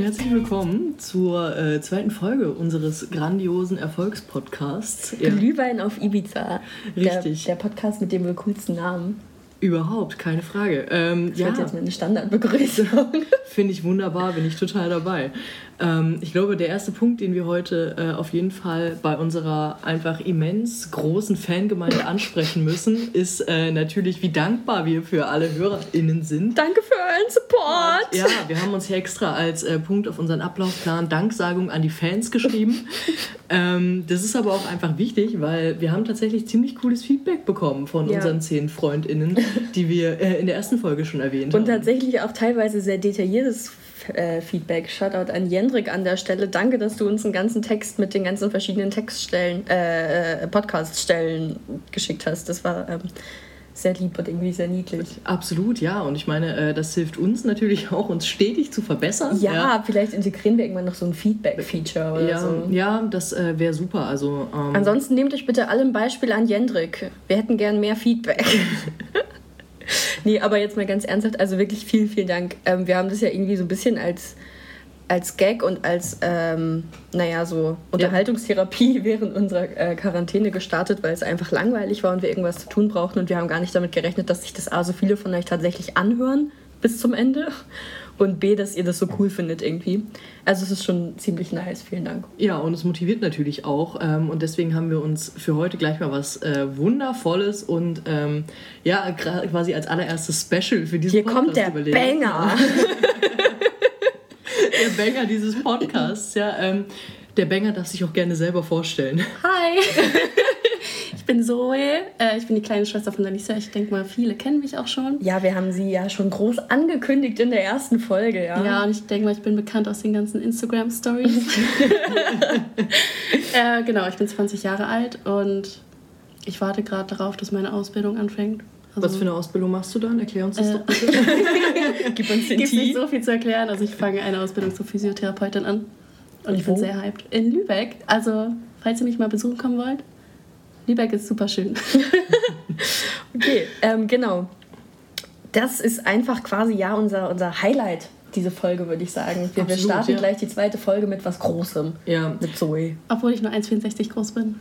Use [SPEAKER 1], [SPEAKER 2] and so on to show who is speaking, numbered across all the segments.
[SPEAKER 1] und herzlich willkommen zur äh, zweiten Folge unseres grandiosen Erfolgspodcasts.
[SPEAKER 2] Ja. Glühwein auf Ibiza.
[SPEAKER 1] Richtig.
[SPEAKER 2] Der, der Podcast mit dem wohl coolsten Namen.
[SPEAKER 1] Überhaupt, keine Frage. Ähm,
[SPEAKER 2] das ja. wird jetzt meine Standardbegrüßung.
[SPEAKER 1] Finde ich wunderbar, bin ich total dabei. Ähm, ich glaube, der erste Punkt, den wir heute äh, auf jeden Fall bei unserer einfach immens großen Fangemeinde ansprechen müssen, ist äh, natürlich, wie dankbar wir für alle HörerInnen sind.
[SPEAKER 2] Danke für euren Support!
[SPEAKER 1] Ja, wir haben uns hier extra als äh, Punkt auf unseren Ablaufplan Danksagung an die Fans geschrieben. ähm, das ist aber auch einfach wichtig, weil wir haben tatsächlich ziemlich cooles Feedback bekommen von ja. unseren zehn FreundInnen, die wir äh, in der ersten Folge schon erwähnt
[SPEAKER 2] Und
[SPEAKER 1] haben.
[SPEAKER 2] Und tatsächlich auch teilweise sehr detailliertes Feedback. Shoutout an Jendrik an der Stelle. Danke, dass du uns einen ganzen Text mit den ganzen verschiedenen Textstellen, äh, Podcaststellen geschickt hast. Das war ähm, sehr lieb und irgendwie sehr niedlich.
[SPEAKER 1] Absolut, ja. Und ich meine, äh, das hilft uns natürlich auch, uns stetig zu verbessern.
[SPEAKER 2] Ja, ja. vielleicht integrieren wir irgendwann noch so ein Feedback-Feature oder
[SPEAKER 1] ja,
[SPEAKER 2] so.
[SPEAKER 1] Ja, das äh, wäre super. Also,
[SPEAKER 2] ähm Ansonsten nehmt euch bitte alle ein Beispiel an Jendrik. Wir hätten gern mehr Feedback. nee, aber jetzt mal ganz ernsthaft, also wirklich vielen, vielen Dank. Ähm, wir haben das ja irgendwie so ein bisschen als, als Gag und als, ähm, naja, so Unterhaltungstherapie ja. während unserer äh, Quarantäne gestartet, weil es einfach langweilig war und wir irgendwas zu tun brauchten und wir haben gar nicht damit gerechnet, dass sich das A so viele von euch tatsächlich anhören bis zum Ende und B, dass ihr das so cool findet irgendwie. Also es ist schon ziemlich nice, vielen Dank.
[SPEAKER 1] Ja, und es motiviert natürlich auch ähm, und deswegen haben wir uns für heute gleich mal was äh, Wundervolles und ähm, ja, quasi als allererstes Special für diesen
[SPEAKER 2] Hier Podcast kommt der überlegt. Banger!
[SPEAKER 1] der Banger dieses Podcasts, ja. Ähm, der Banger darf sich auch gerne selber vorstellen.
[SPEAKER 3] Hi! bin Zoe. Äh, ich bin die kleine Schwester von Alisa. Ich denke mal, viele kennen mich auch schon.
[SPEAKER 2] Ja, wir haben sie ja schon groß angekündigt in der ersten Folge, ja.
[SPEAKER 3] Ja, und ich denke mal, ich bin bekannt aus den ganzen Instagram-Stories. äh, genau, ich bin 20 Jahre alt und ich warte gerade darauf, dass meine Ausbildung anfängt.
[SPEAKER 1] Also, Was für eine Ausbildung machst du dann? Erklär uns das äh, doch bitte.
[SPEAKER 3] Gib uns den Gibt nicht so viel zu erklären. Also ich fange eine Ausbildung zur Physiotherapeutin an. Und ich bin sehr hyped. In Lübeck. Also, falls ihr mich mal besuchen kommen wollt, Lübeck ist super schön.
[SPEAKER 2] okay, ähm, genau. Das ist einfach quasi ja unser, unser Highlight diese Folge, würde ich sagen. Wir, Absolut, wir starten ja. gleich die zweite Folge mit was Großem.
[SPEAKER 1] Ja.
[SPEAKER 2] Mit Zoe.
[SPEAKER 3] Obwohl ich nur 1,64 groß bin.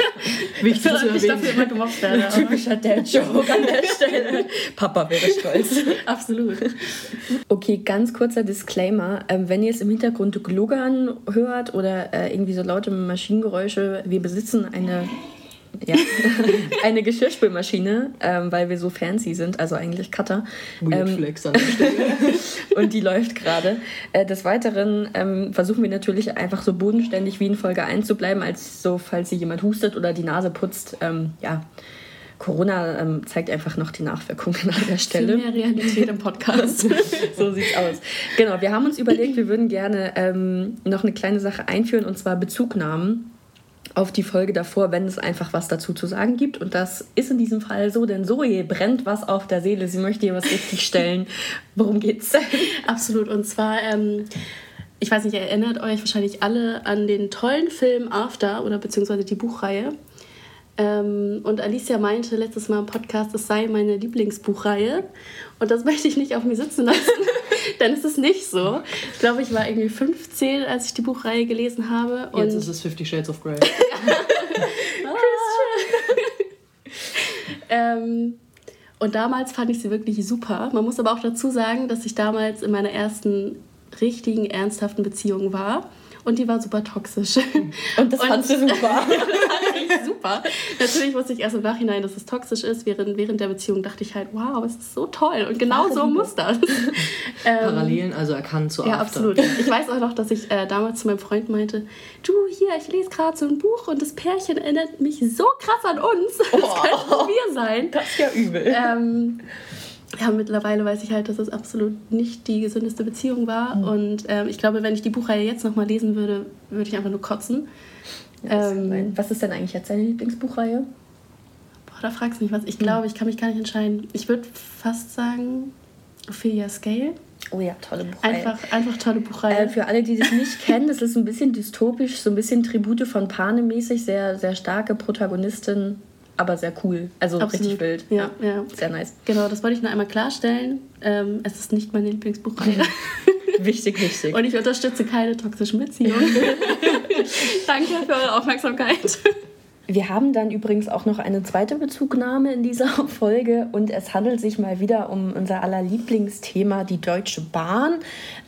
[SPEAKER 1] Wichtig zu erwähnen.
[SPEAKER 3] Ich dafür immer gemobbt werde.
[SPEAKER 2] Typischer Dad-Joke an der Stelle. Papa wäre stolz.
[SPEAKER 3] Absolut.
[SPEAKER 2] Okay, ganz kurzer Disclaimer. Ähm, wenn ihr es im Hintergrund gluggern hört oder äh, irgendwie so laute Maschinengeräusche, wir besitzen eine ja. eine Geschirrspülmaschine, ähm, weil wir so fancy sind, also eigentlich Cutter.
[SPEAKER 1] Weird ähm, Flex an der Stelle.
[SPEAKER 2] und die läuft gerade. Äh, des Weiteren ähm, versuchen wir natürlich einfach so bodenständig wie in Folge 1 zu bleiben, als so, falls sie jemand hustet oder die Nase putzt. Ähm, ja, Corona ähm, zeigt einfach noch die Nachwirkungen an der Stelle.
[SPEAKER 3] Viel mehr Realität im Podcast.
[SPEAKER 2] so sieht's aus. Genau, wir haben uns überlegt, wir würden gerne ähm, noch eine kleine Sache einführen und zwar Bezugnahmen auf die Folge davor, wenn es einfach was dazu zu sagen gibt. Und das ist in diesem Fall so, denn Zoe brennt was auf der Seele. Sie möchte ihr was richtig stellen. Worum geht's?
[SPEAKER 3] Absolut. Und zwar, ähm, ich weiß nicht, ihr erinnert euch wahrscheinlich alle an den tollen Film After oder beziehungsweise die Buchreihe. Ähm, und Alicia meinte letztes Mal im Podcast, es sei meine Lieblingsbuchreihe. Und das möchte ich nicht auf mir sitzen lassen, denn es ist nicht so. Ich glaube, ich war irgendwie 15, als ich die Buchreihe gelesen habe.
[SPEAKER 1] Und Jetzt ist es Fifty Shades of Grey.
[SPEAKER 3] ähm, und damals fand ich sie wirklich super. Man muss aber auch dazu sagen, dass ich damals in meiner ersten richtigen, ernsthaften Beziehung war und die war super toxisch.
[SPEAKER 2] Und das fandst du super?
[SPEAKER 3] das fand ich super. Natürlich wusste ich erst im Nachhinein, dass es toxisch ist. Während, während der Beziehung dachte ich halt, wow, es ist so toll und genau so muss das.
[SPEAKER 1] Ähm, Parallelen also erkannt zu
[SPEAKER 3] Ja, absolut. Ich weiß auch noch, dass ich äh, damals zu meinem Freund meinte, du, hier, ich lese gerade so ein Buch und das Pärchen erinnert mich so krass an uns. Das oh, könnten wir sein.
[SPEAKER 2] Das ist ja übel.
[SPEAKER 3] Ähm, ja, mittlerweile weiß ich halt, dass es absolut nicht die gesündeste Beziehung war. Mhm. Und ähm, ich glaube, wenn ich die Buchreihe jetzt nochmal lesen würde, würde ich einfach nur kotzen.
[SPEAKER 2] Ja, ähm, was ist denn eigentlich jetzt deine Lieblingsbuchreihe?
[SPEAKER 3] Boah, da fragst du mich was. Ich mhm. glaube, ich kann mich gar nicht entscheiden. Ich würde fast sagen Ophelia Scale.
[SPEAKER 2] Oh ja, tolle Buchreihe.
[SPEAKER 3] Einfach, einfach tolle Buchreihe.
[SPEAKER 2] Äh, für alle, die das nicht kennen, das ist ein bisschen dystopisch, so ein bisschen Tribute von Panem mäßig, sehr, sehr starke Protagonistin aber sehr cool. Also Absolut. richtig wild.
[SPEAKER 3] Ja, ja,
[SPEAKER 2] Sehr nice.
[SPEAKER 3] Genau, das wollte ich nur einmal klarstellen. Ähm, es ist nicht meine Lieblingsbuchreihe.
[SPEAKER 2] wichtig, wichtig.
[SPEAKER 3] Und ich unterstütze keine toxischen Beziehungen. Danke für eure Aufmerksamkeit.
[SPEAKER 2] Wir haben dann übrigens auch noch eine zweite Bezugnahme in dieser Folge und es handelt sich mal wieder um unser aller Lieblingsthema, die Deutsche Bahn.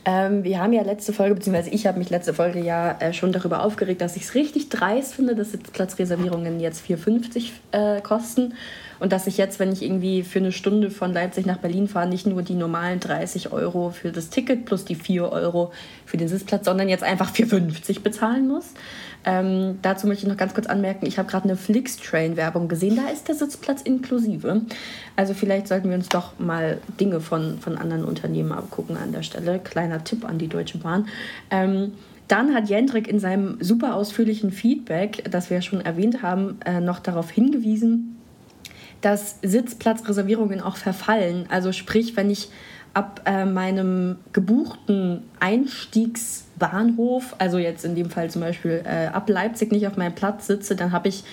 [SPEAKER 2] Ähm, wir haben ja letzte Folge, beziehungsweise ich habe mich letzte Folge ja äh, schon darüber aufgeregt, dass ich es richtig dreist finde, dass Sitzplatzreservierungen jetzt 4,50 äh, kosten und dass ich jetzt, wenn ich irgendwie für eine Stunde von Leipzig nach Berlin fahre, nicht nur die normalen 30 Euro für das Ticket plus die 4 Euro für den Sitzplatz, sondern jetzt einfach 4,50 bezahlen muss. Ähm, dazu möchte ich noch ganz kurz anmerken, ich habe gerade eine Flixtrain-Werbung gesehen, da ist der Sitzplatz inklusive. Also vielleicht sollten wir uns doch mal Dinge von, von anderen Unternehmen abgucken an der Stelle. Kleiner Tipp an die Deutsche Bahn. Ähm, dann hat Jendrik in seinem super ausführlichen Feedback, das wir ja schon erwähnt haben, äh, noch darauf hingewiesen, dass Sitzplatzreservierungen auch verfallen. Also sprich, wenn ich ab äh, meinem gebuchten Einstiegsbahnhof, also jetzt in dem Fall zum Beispiel äh, ab Leipzig nicht auf meinem Platz sitze, dann habe ich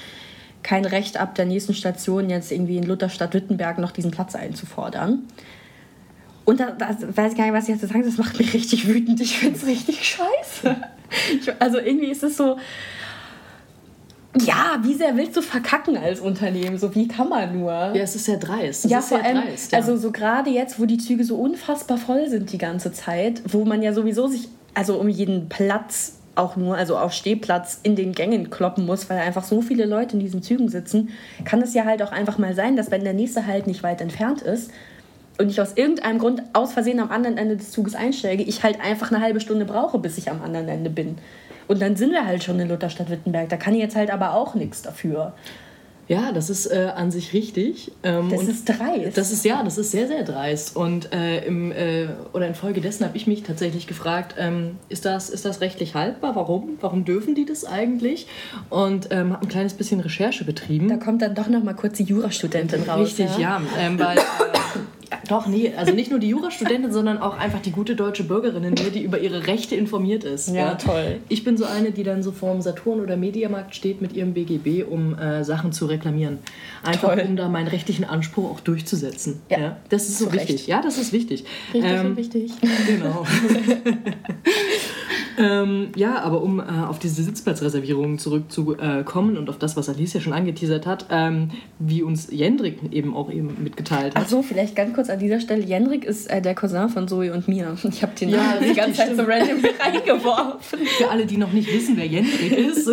[SPEAKER 2] kein Recht ab der nächsten Station jetzt irgendwie in Lutherstadt-Wittenberg noch diesen Platz einzufordern. Und da, da weiß ich gar nicht, was ich jetzt zu sagen Das macht mich richtig wütend. Ich finde es richtig scheiße. Ich, also irgendwie ist es so, ja, wie sehr willst du verkacken als Unternehmen? So, wie kann man nur?
[SPEAKER 1] Ja, es ist sehr dreist. Das
[SPEAKER 2] ja, vor allem,
[SPEAKER 1] dreist, ja.
[SPEAKER 2] also so gerade jetzt, wo die Züge so unfassbar voll sind die ganze Zeit, wo man ja sowieso sich, also um jeden Platz auch nur, also auf Stehplatz in den Gängen kloppen muss, weil einfach so viele Leute in diesen Zügen sitzen, kann es ja halt auch einfach mal sein, dass wenn der nächste halt nicht weit entfernt ist und ich aus irgendeinem Grund aus Versehen am anderen Ende des Zuges einsteige, ich halt einfach eine halbe Stunde brauche, bis ich am anderen Ende bin. Und dann sind wir halt schon in Lutherstadt-Wittenberg. Da kann ich jetzt halt aber auch nichts dafür.
[SPEAKER 1] Ja, das ist äh, an sich richtig. Ähm,
[SPEAKER 2] Das
[SPEAKER 1] und
[SPEAKER 2] ist dreist.
[SPEAKER 1] Das ist ja, das ist sehr, sehr dreist. Und äh, im, äh, oder infolgedessen habe ich mich tatsächlich gefragt, ähm, ist, das, ist das rechtlich haltbar? Warum? Warum dürfen die das eigentlich? Und ähm, habe ein kleines bisschen Recherche betrieben.
[SPEAKER 2] Da kommt dann doch noch mal kurz die Jurastudentin raus.
[SPEAKER 1] Richtig, ja. Ähm, weil, äh, ja, doch, nee, also nicht nur die Jurastudentin, sondern auch einfach die gute deutsche Bürgerin in mir, die über ihre Rechte informiert ist.
[SPEAKER 2] Ja, toll.
[SPEAKER 1] Ich bin so eine, die dann so vorm Saturn oder Mediamarkt steht mit ihrem BGB, um äh, Sachen zu reklamieren. Einfach
[SPEAKER 2] Toll.
[SPEAKER 1] um da meinen rechtlichen Anspruch auch durchzusetzen.
[SPEAKER 2] Ja,
[SPEAKER 1] das ist so
[SPEAKER 2] zu Recht.
[SPEAKER 1] wichtig. Ja, das ist wichtig.
[SPEAKER 3] Richtig
[SPEAKER 1] Ähm,
[SPEAKER 3] und wichtig.
[SPEAKER 1] Genau. ähm, ja, aber um äh, auf diese Sitzplatzreservierungen zurückzukommen und auf das, was Alicia schon angeteasert hat, ähm, wie uns Jendrik eben auch eben mitgeteilt hat.
[SPEAKER 2] Achso, vielleicht ganz kurz an dieser Stelle. Jendrik ist äh, der Cousin von Zoe und mir. Ich habe den
[SPEAKER 1] Ja,
[SPEAKER 2] die ganze Zeit so
[SPEAKER 1] stimmt.
[SPEAKER 2] random reingeworfen.
[SPEAKER 1] Für alle, die noch nicht wissen, wer Jendrik ist.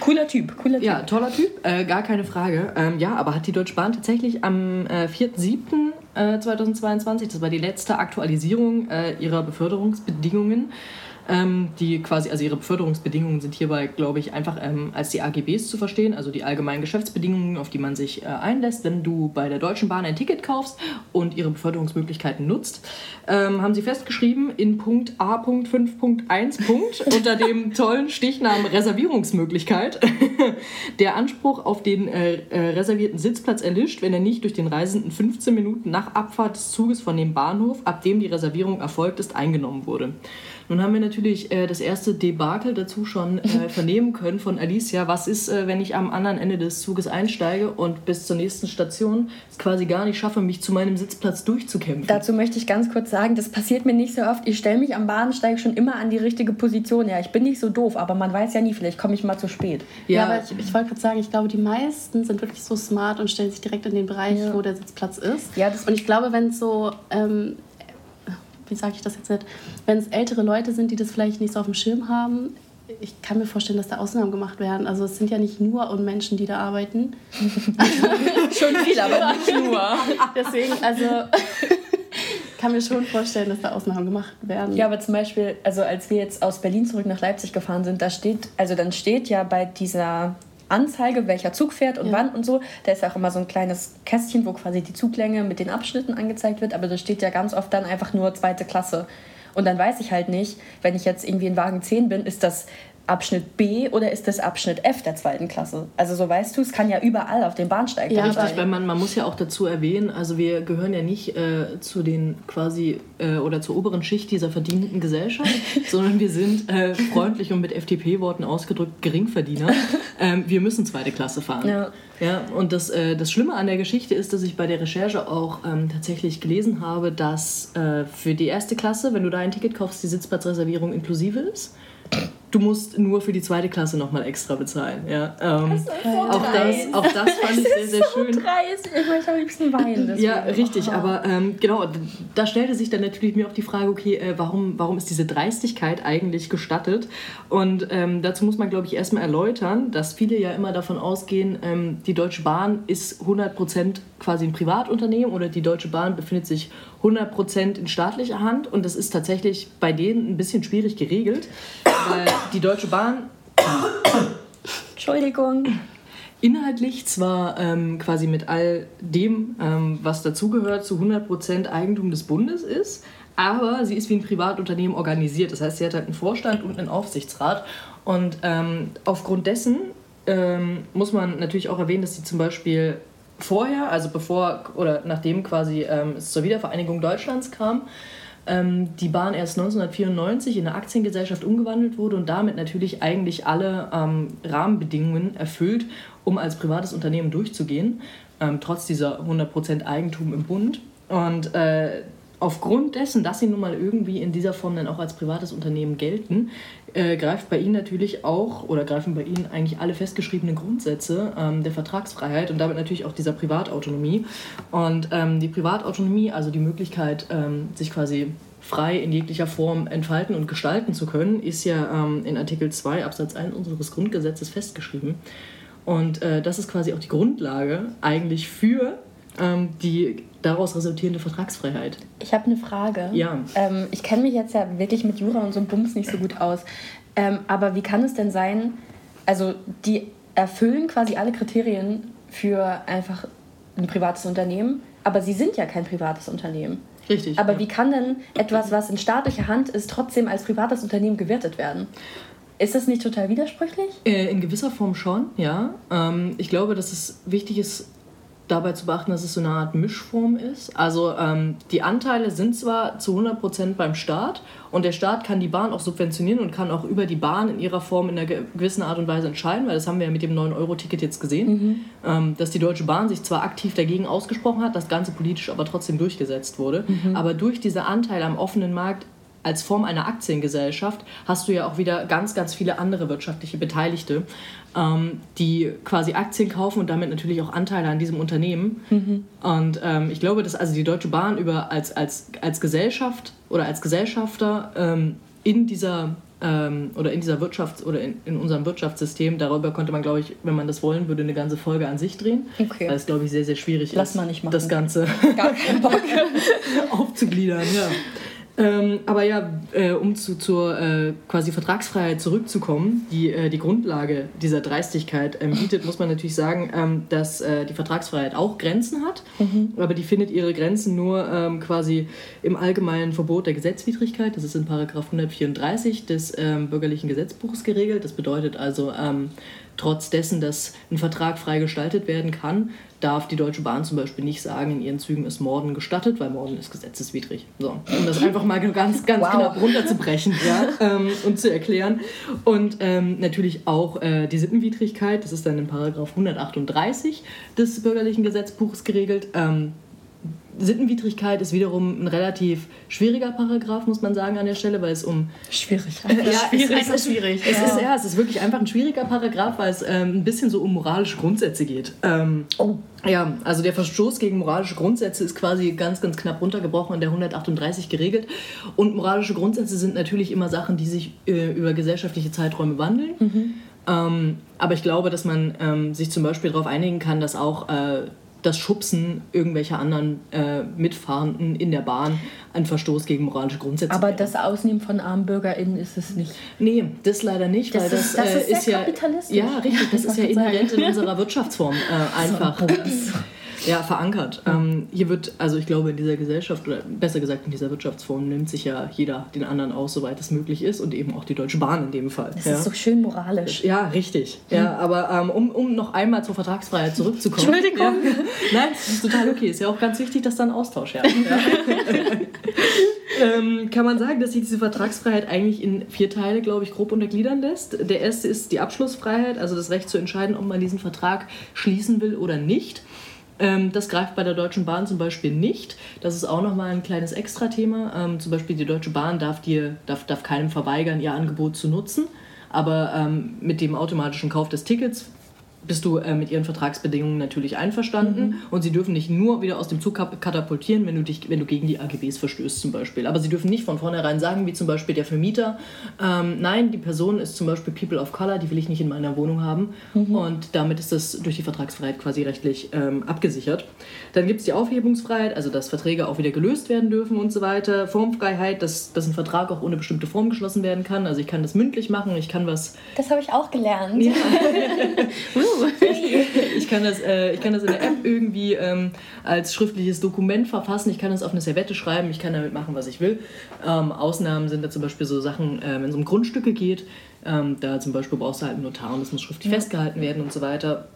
[SPEAKER 2] Cooler Typ, cooler Typ.
[SPEAKER 1] ja, toller Typ, äh, gar keine Frage. Ähm, ja, aber hat die Deutsche Bahn tatsächlich am äh, 4.7. Äh, 2022, das war die letzte Aktualisierung äh, ihrer Beförderungsbedingungen, ähm, die quasi, also ihre Beförderungsbedingungen sind hierbei, glaube ich, einfach ähm, als die AGBs zu verstehen, also die allgemeinen Geschäftsbedingungen, auf die man sich äh, einlässt, wenn du bei der Deutschen Bahn ein Ticket kaufst und ihre Beförderungsmöglichkeiten nutzt, ähm, haben sie festgeschrieben in Punkt A.5.1. unter dem tollen Stichnamen Reservierungsmöglichkeit der Anspruch auf den äh, äh, reservierten Sitzplatz erlischt, wenn er nicht durch den Reisenden 15 Minuten nach Abfahrt des Zuges von dem Bahnhof, ab dem die Reservierung erfolgt ist, eingenommen wurde. Nun haben wir natürlich äh, das erste Debakel dazu schon äh, vernehmen können von Alicia. Was ist, äh, wenn ich am anderen Ende des Zuges einsteige und bis zur nächsten Station es quasi gar nicht schaffe, mich zu meinem Sitzplatz durchzukämpfen?
[SPEAKER 2] Dazu möchte ich ganz kurz sagen, das passiert mir nicht so oft. Ich stelle mich am Bahnsteig schon immer an die richtige Position. Ja, ich bin nicht so doof, aber man weiß ja nie, vielleicht komme ich mal zu spät.
[SPEAKER 3] Ja, aber ich, ich wollte gerade sagen, ich glaube, die meisten sind wirklich so smart und stellen sich direkt in den Bereich,
[SPEAKER 2] Ja.
[SPEAKER 3] wo der Sitzplatz ist.
[SPEAKER 2] Ja, das-
[SPEAKER 3] und ich glaube, wenn es so, ähm, wie sage ich das jetzt nicht, wenn es ältere Leute sind, die das vielleicht nicht so auf dem Schirm haben, ich kann mir vorstellen, dass da Ausnahmen gemacht werden. Also es sind ja nicht nur Unmenschen, die da arbeiten.
[SPEAKER 2] Schon viel, aber nicht nur.
[SPEAKER 3] Deswegen, also kann mir schon vorstellen, dass da Ausnahmen gemacht werden.
[SPEAKER 2] Ja, aber zum Beispiel, also als wir jetzt aus Berlin zurück nach Leipzig gefahren sind, da steht, also dann steht ja bei dieser Anzeige, welcher Zug fährt und
[SPEAKER 3] Ja.
[SPEAKER 2] wann und so, da ist auch immer so ein kleines Kästchen, wo quasi die Zuglänge mit den Abschnitten angezeigt wird, aber da steht ja ganz oft dann einfach nur zweite Klasse. Und dann weiß ich halt nicht, wenn ich jetzt irgendwie in Wagen 10 bin, ist das Abschnitt B oder ist das Abschnitt F der zweiten Klasse? Also so weißt du, es kann ja überall auf dem Bahnsteig
[SPEAKER 1] ja, richtig, weil man, man muss ja auch dazu erwähnen, also wir gehören ja nicht äh, zu den quasi äh, oder zur oberen Schicht dieser verdienten Gesellschaft, sondern wir sind äh, freundlich und mit FDP-Worten ausgedrückt Geringverdiener. Ähm, wir müssen zweite Klasse fahren. Ja. Ja, und das, äh, das Schlimme an der Geschichte ist, dass ich bei der Recherche auch ähm, tatsächlich gelesen habe, dass äh, für die erste Klasse, wenn du da ein Ticket kaufst, die Sitzplatzreservierung inklusive ist du musst nur für die zweite Klasse nochmal extra bezahlen. Ja, ähm, das auch, das, auch das fand ich sehr, sehr schön.
[SPEAKER 2] Dreist. Ich möchte am liebsten weinen.
[SPEAKER 1] Ja, richtig, oh. aber ähm, genau, da stellte sich dann natürlich mir auch die Frage, okay, äh, warum, warum ist diese Dreistigkeit eigentlich gestattet? Und ähm, dazu muss man, glaube ich, erstmal erläutern, dass viele ja immer davon ausgehen, ähm, die Deutsche Bahn ist 100% quasi ein Privatunternehmen oder die Deutsche Bahn befindet sich 100% in staatlicher Hand und das ist tatsächlich bei denen ein bisschen schwierig geregelt, weil die Deutsche Bahn.
[SPEAKER 2] Entschuldigung.
[SPEAKER 1] Inhaltlich zwar ähm, quasi mit all dem, ähm, was dazugehört, zu 100% Eigentum des Bundes ist, aber sie ist wie ein Privatunternehmen organisiert. Das heißt, sie hat halt einen Vorstand und einen Aufsichtsrat. Und ähm, aufgrund dessen ähm, muss man natürlich auch erwähnen, dass sie zum Beispiel vorher, also bevor oder nachdem quasi ähm, es zur Wiedervereinigung Deutschlands kam, ähm, die Bahn erst 1994 in eine Aktiengesellschaft umgewandelt wurde und damit natürlich eigentlich alle ähm, Rahmenbedingungen erfüllt, um als privates Unternehmen durchzugehen, ähm, trotz dieser 100% Eigentum im Bund. Und äh, aufgrund dessen, dass sie nun mal irgendwie in dieser Form dann auch als privates Unternehmen gelten, äh, greift bei Ihnen natürlich auch oder greifen bei Ihnen eigentlich alle festgeschriebenen Grundsätze ähm, der Vertragsfreiheit und damit natürlich auch dieser Privatautonomie. Und ähm, die Privatautonomie, also die Möglichkeit, ähm, sich quasi frei in jeglicher Form entfalten und gestalten zu können, ist ja ähm, in Artikel 2 Absatz 1 unseres Grundgesetzes festgeschrieben. Und äh, das ist quasi auch die Grundlage eigentlich für die daraus resultierende Vertragsfreiheit.
[SPEAKER 2] Ich habe eine Frage.
[SPEAKER 1] Ja.
[SPEAKER 2] Ähm, ich kenne mich jetzt ja wirklich mit Jura und so einem Bums nicht so gut aus. Ähm, aber wie kann es denn sein, also die erfüllen quasi alle Kriterien für einfach ein privates Unternehmen, aber sie sind ja kein privates Unternehmen.
[SPEAKER 1] Richtig.
[SPEAKER 2] Aber
[SPEAKER 1] ja.
[SPEAKER 2] wie kann denn etwas, was in staatlicher Hand ist, trotzdem als privates Unternehmen gewertet werden? Ist das nicht total widersprüchlich?
[SPEAKER 1] Äh, in gewisser Form schon, ja. Ähm, ich glaube, dass es wichtig ist, dabei zu beachten, dass es so eine Art Mischform ist. Also ähm, die Anteile sind zwar zu 100% beim Staat und der Staat kann die Bahn auch subventionieren und kann auch über die Bahn in ihrer Form in einer gewissen Art und Weise entscheiden, weil das haben wir ja mit dem 9-Euro-Ticket jetzt gesehen, mhm. ähm, dass die Deutsche Bahn sich zwar aktiv dagegen ausgesprochen hat, das Ganze politisch aber trotzdem durchgesetzt wurde. Mhm. Aber durch diese Anteile am offenen Markt als Form einer Aktiengesellschaft hast du ja auch wieder ganz, ganz viele andere wirtschaftliche Beteiligte, ähm, die quasi Aktien kaufen und damit natürlich auch Anteile an diesem Unternehmen. Mhm. Und ähm, ich glaube, dass also die Deutsche Bahn über als, als, als Gesellschaft oder als Gesellschafter ähm, in dieser ähm, oder in dieser Wirtschafts- oder in, in unserem Wirtschaftssystem, darüber konnte man, glaube ich, wenn man das wollen würde, eine ganze Folge an sich drehen. Okay. Weil es, glaube ich, sehr, sehr schwierig
[SPEAKER 2] Lass
[SPEAKER 1] ist,
[SPEAKER 2] mal nicht machen.
[SPEAKER 1] das Ganze aufzugliedern. Ja. Ähm, aber ja, äh, um zu, zur äh, quasi Vertragsfreiheit zurückzukommen, die äh, die Grundlage dieser Dreistigkeit ähm, bietet, muss man natürlich sagen, ähm, dass äh, die Vertragsfreiheit auch Grenzen hat, mhm. aber die findet ihre Grenzen nur ähm, quasi im allgemeinen Verbot der Gesetzwidrigkeit. Das ist in Paragraph 134 des ähm, bürgerlichen Gesetzbuches geregelt. Das bedeutet also, ähm, trotz dessen, dass ein Vertrag frei gestaltet werden kann, darf die Deutsche Bahn zum Beispiel nicht sagen, in ihren Zügen ist Morden gestattet, weil Morden ist gesetzeswidrig. So, um das einfach mal ganz, ganz wow. knapp runterzubrechen ja, ähm, und zu erklären. Und ähm, natürlich auch äh, die Sittenwidrigkeit, das ist dann in Paragraph 138 des bürgerlichen Gesetzbuches geregelt. Ähm, Sittenwidrigkeit ist wiederum ein relativ schwieriger Paragraph, muss man sagen, an der Stelle, weil es um.
[SPEAKER 2] Schwierig.
[SPEAKER 1] Ja, schwierig. Es, ist schwierig. Es ja. ist, ja, es ist wirklich einfach ein schwieriger Paragraph, weil es ähm, ein bisschen so um moralische Grundsätze geht. Ähm, oh. Ja, also der Verstoß gegen moralische Grundsätze ist quasi ganz, ganz knapp runtergebrochen in der 138 geregelt. Und moralische Grundsätze sind natürlich immer Sachen, die sich äh, über gesellschaftliche Zeiträume wandeln. Mhm. Ähm, aber ich glaube, dass man ähm, sich zum Beispiel darauf einigen kann, dass auch äh, das Schubsen irgendwelcher anderen äh, Mitfahrenden in der Bahn ein Verstoß gegen moralische Grundsätze
[SPEAKER 2] Aber wäre. das Ausnehmen von armen BürgerInnen ist es nicht.
[SPEAKER 1] Nee, das leider nicht, das weil ist, das, das ist, äh, ist ja. Ja, richtig, das ist ja inhärent in unserer Wirtschaftsform äh, einfach. Ja, verankert. Ähm, hier wird, also ich glaube, in dieser Gesellschaft, oder besser gesagt in dieser Wirtschaftsform, nimmt sich ja jeder den anderen aus, soweit es möglich ist und eben auch die Deutsche Bahn in dem Fall.
[SPEAKER 2] Das
[SPEAKER 1] ja.
[SPEAKER 2] ist so schön moralisch.
[SPEAKER 1] Ja, richtig. Ja, aber ähm, um, um noch einmal zur Vertragsfreiheit zurückzukommen.
[SPEAKER 2] Entschuldigung.
[SPEAKER 1] Ja. Nein, das ist total okay. Ist ja auch ganz wichtig, dass da ein Austausch herrscht. Ähm, kann man sagen, dass sich diese Vertragsfreiheit eigentlich in vier Teile, glaube ich, grob untergliedern lässt. Der erste ist die Abschlussfreiheit, also das Recht zu entscheiden, ob man diesen Vertrag schließen will oder nicht. Ähm, das greift bei der Deutschen Bahn zum Beispiel nicht. Das ist auch nochmal ein kleines Extra-Thema. Ähm, zum Beispiel die Deutsche Bahn darf, dir, darf, darf keinem verweigern, ihr Angebot zu nutzen. Aber ähm, mit dem automatischen Kauf des Tickets bist du äh, mit ihren Vertragsbedingungen natürlich einverstanden mhm. und sie dürfen nicht nur wieder aus dem Zug katapultieren, wenn du, dich, wenn du gegen die AGBs verstößt zum Beispiel. Aber sie dürfen nicht von vornherein sagen, wie zum Beispiel der Vermieter, ähm, nein, die Person ist zum Beispiel People of Color, die will ich nicht in meiner Wohnung haben mhm. und damit ist das durch die Vertragsfreiheit quasi rechtlich ähm, abgesichert. Dann gibt es die Aufhebungsfreiheit, also dass Verträge auch wieder gelöst werden dürfen und so weiter. Formfreiheit, dass, dass ein Vertrag auch ohne bestimmte Form geschlossen werden kann. Also ich kann das mündlich machen, ich kann was...
[SPEAKER 2] Das habe ich auch gelernt. Ja.
[SPEAKER 1] ich, kann das, äh, ich kann das in der App irgendwie ähm, als schriftliches Dokument verfassen. Ich kann das auf eine Servette schreiben. Ich kann damit machen, was ich will. Ähm, Ausnahmen sind da zum Beispiel so Sachen, äh, wenn es um Grundstücke geht. Ähm, da zum Beispiel brauchst du halt einen Notar und das muss schriftlich ja. festgehalten werden und so weiter.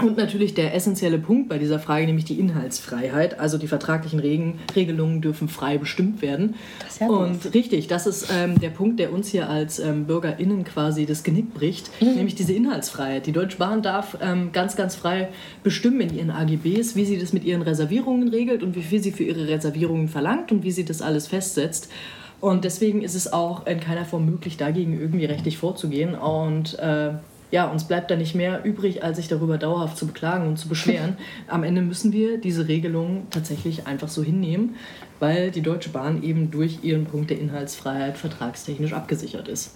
[SPEAKER 1] Und natürlich der essentielle Punkt bei dieser Frage, nämlich die Inhaltsfreiheit. Also die vertraglichen Regen, Regelungen dürfen frei bestimmt werden. Das ist ja Und doof. richtig, das ist ähm, der Punkt, der uns hier als ähm, BürgerInnen quasi das Genick bricht, mhm. nämlich diese Inhaltsfreiheit. Die Deutsche Bahn darf ähm, ganz, ganz frei bestimmen in ihren AGBs, wie sie das mit ihren Reservierungen regelt und wie viel sie für ihre Reservierungen verlangt und wie sie das alles festsetzt. Und deswegen ist es auch in keiner Form möglich, dagegen irgendwie rechtlich vorzugehen. Und äh, ja, uns bleibt da nicht mehr übrig, als sich darüber dauerhaft zu beklagen und zu beschweren. Am Ende müssen wir diese Regelung tatsächlich einfach so hinnehmen, weil die Deutsche Bahn eben durch ihren Punkt der Inhaltsfreiheit vertragstechnisch abgesichert ist.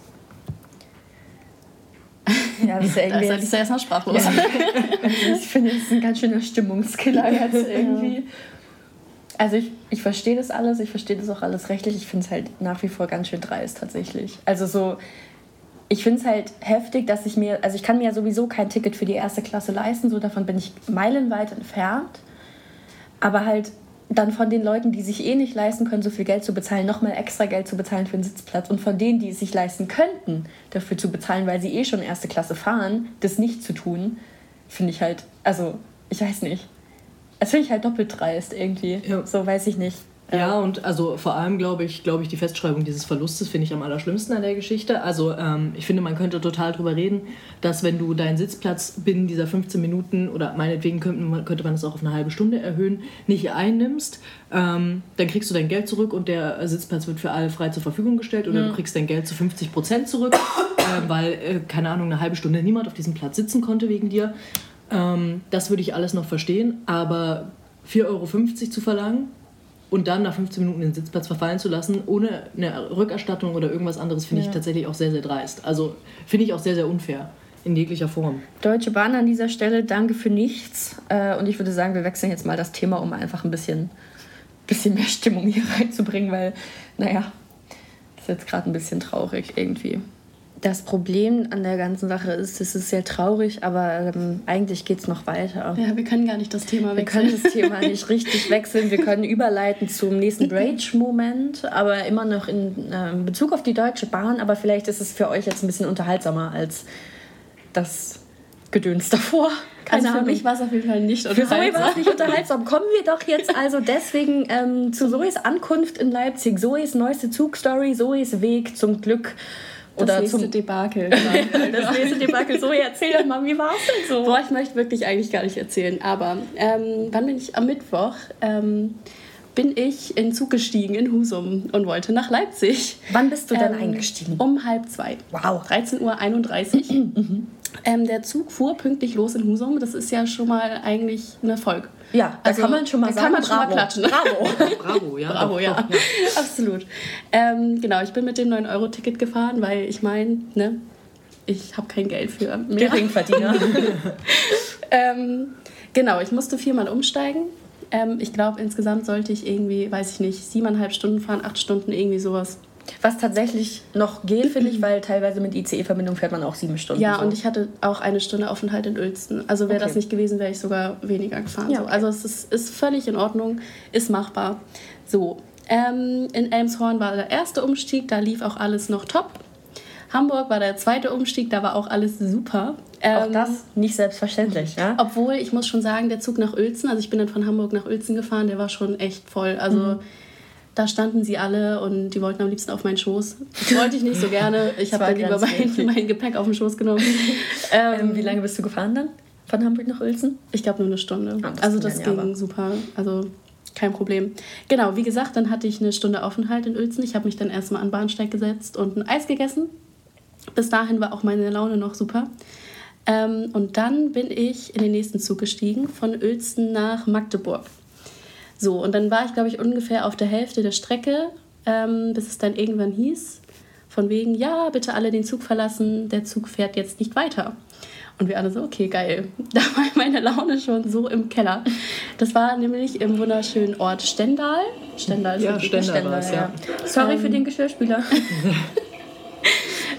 [SPEAKER 2] Ja, das ist ja irgendwie. Da ist jetzt, erstmal sprachlos. Ja. ich finde, das ist ein ganz schöner Stimmungskiller jetzt irgendwie. Also ich, ich verstehe das alles, ich verstehe das auch alles rechtlich. Ich finde es halt nach wie vor ganz schön dreist tatsächlich. Also so, ich finde es halt heftig, dass ich mir, also ich kann mir ja sowieso kein Ticket für die erste Klasse leisten, so davon bin ich meilenweit entfernt. Aber halt dann von den Leuten, die sich eh nicht leisten können, so viel Geld zu bezahlen, nochmal extra Geld zu bezahlen für einen Sitzplatz und von denen, die es sich leisten könnten, dafür zu bezahlen, weil sie eh schon erste Klasse fahren, das nicht zu tun, finde ich halt, also ich weiß nicht. Das finde ich halt doppelt dreist irgendwie. Ja. So weiß ich nicht.
[SPEAKER 1] Ja, und also vor allem glaube ich, glaube ich, die Festschreibung dieses Verlustes finde ich am allerschlimmsten an der Geschichte. Also ähm, ich finde, man könnte total drüber reden, dass wenn du deinen Sitzplatz binnen dieser 15 Minuten oder meinetwegen könnte, könnte man das auch auf eine halbe Stunde erhöhen, nicht einnimmst, ähm, dann kriegst du dein Geld zurück und der Sitzplatz wird für alle frei zur Verfügung gestellt oder mhm. du kriegst dein Geld zu 50 Prozent zurück, äh, weil, äh, keine Ahnung, eine halbe Stunde niemand auf diesem Platz sitzen konnte wegen dir. Ähm, das würde ich alles noch verstehen, aber 4,50 Euro zu verlangen und dann nach 15 Minuten den Sitzplatz verfallen zu lassen, ohne eine Rückerstattung oder irgendwas anderes, finde ja. ich tatsächlich auch sehr, sehr dreist. Also finde ich auch sehr, sehr unfair. In jeglicher Form.
[SPEAKER 2] Deutsche Bahn an dieser Stelle, danke für nichts. Äh, und ich würde sagen, wir wechseln jetzt mal das Thema, um einfach ein bisschen, bisschen mehr Stimmung hier reinzubringen, weil, naja, das ist jetzt gerade ein bisschen traurig irgendwie das Problem an der ganzen Sache ist, es ist sehr traurig, aber ähm, eigentlich geht es noch weiter.
[SPEAKER 3] Ja, wir können gar nicht das Thema
[SPEAKER 2] wechseln. Wir können das Thema nicht richtig wechseln. Wir können überleiten zum nächsten Rage-Moment, aber immer noch in äh, Bezug auf die Deutsche Bahn. Aber vielleicht ist es für euch jetzt ein bisschen unterhaltsamer als das Gedöns davor.
[SPEAKER 3] Keine also für mich war es auf jeden Fall nicht
[SPEAKER 2] unterhaltsam. Für Zoe war es nicht unterhaltsam. Kommen wir doch jetzt also deswegen ähm, zu Zoes Ankunft in Leipzig. Zoes neueste Zugstory, Zoes Weg zum Glück
[SPEAKER 3] oder das nächste Debakel.
[SPEAKER 2] das nächste Debakel. So, erzähl doch mal, wie war es denn so?
[SPEAKER 3] Boah, ich möchte wirklich eigentlich gar nicht erzählen. Aber ähm, wann bin ich? Am Mittwoch ähm, bin ich in Zug gestiegen in Husum und wollte nach Leipzig.
[SPEAKER 2] Wann bist du denn ähm, eingestiegen?
[SPEAKER 3] Um halb zwei.
[SPEAKER 2] Wow.
[SPEAKER 3] 13.31 Uhr. mhm. Ähm, der Zug fuhr pünktlich los in Husum. Das ist ja schon mal eigentlich ein Erfolg.
[SPEAKER 2] Ja, da also, kann man schon mal sagen,
[SPEAKER 3] kann man bravo. schon mal klatschen.
[SPEAKER 1] Bravo. bravo, ja.
[SPEAKER 3] Bravo, ja. Ja. Absolut. Ähm, genau, ich bin mit dem 9-Euro-Ticket gefahren, weil ich meine, ne, ich habe kein Geld für
[SPEAKER 2] mehr. Geringverdiener.
[SPEAKER 3] ähm, genau, ich musste viermal umsteigen. Ähm, ich glaube, insgesamt sollte ich irgendwie, weiß ich nicht, siebeneinhalb Stunden fahren, acht Stunden, irgendwie sowas.
[SPEAKER 2] Was tatsächlich noch geht, finde ich, weil teilweise mit ICE-Verbindung fährt man auch sieben Stunden.
[SPEAKER 3] Ja,
[SPEAKER 2] so.
[SPEAKER 3] und ich hatte auch eine Stunde Aufenthalt in Uelzen. Also wäre
[SPEAKER 2] Okay.
[SPEAKER 3] das nicht gewesen, wäre ich sogar weniger gefahren.
[SPEAKER 2] Ja, okay.
[SPEAKER 3] Also es ist, ist völlig in Ordnung, ist machbar. So, ähm, in Elmshorn war der erste Umstieg, da lief auch alles noch top. Hamburg war der zweite Umstieg, da war auch alles super.
[SPEAKER 2] Auch
[SPEAKER 3] Ähm,
[SPEAKER 2] das nicht selbstverständlich, ja?
[SPEAKER 3] Obwohl, ich muss schon sagen, der Zug nach Uelzen, also ich bin dann von Hamburg nach Uelzen gefahren, der war schon echt voll. Also
[SPEAKER 2] Mhm.
[SPEAKER 3] Da standen sie alle und die wollten am liebsten auf meinen Schoß. Das wollte ich nicht so gerne. Ich habe dann lieber mein, mein Gepäck auf den Schoß genommen. ähm,
[SPEAKER 2] Ähm, wie lange bist du gefahren dann? Von Hamburg nach Uelzen?
[SPEAKER 3] Ich glaube nur eine Stunde.
[SPEAKER 2] Ah, das
[SPEAKER 3] also das ging
[SPEAKER 2] aber.
[SPEAKER 3] super. Also kein Problem. Genau, wie gesagt, dann hatte ich eine Stunde Aufenthalt in Uelzen. Ich habe mich dann erstmal an den Bahnsteig gesetzt und ein Eis gegessen. Bis dahin war auch meine Laune noch super. Ähm, und dann bin ich in den nächsten Zug gestiegen, von Uelzen nach Magdeburg. So, und dann war ich, glaube ich, ungefähr auf der Hälfte der Strecke, ähm, bis es dann irgendwann hieß, von wegen, ja, bitte alle den Zug verlassen, der Zug fährt jetzt nicht weiter. Und wir alle so, okay, geil. Da war meine Laune schon so im Keller. Das war nämlich im wunderschönen Ort Stendal. Stendal ist
[SPEAKER 1] Ja,
[SPEAKER 3] ne?
[SPEAKER 1] Stendal war's, ja.
[SPEAKER 2] Sorry
[SPEAKER 3] Ähm,
[SPEAKER 2] für den Geschirrspüler.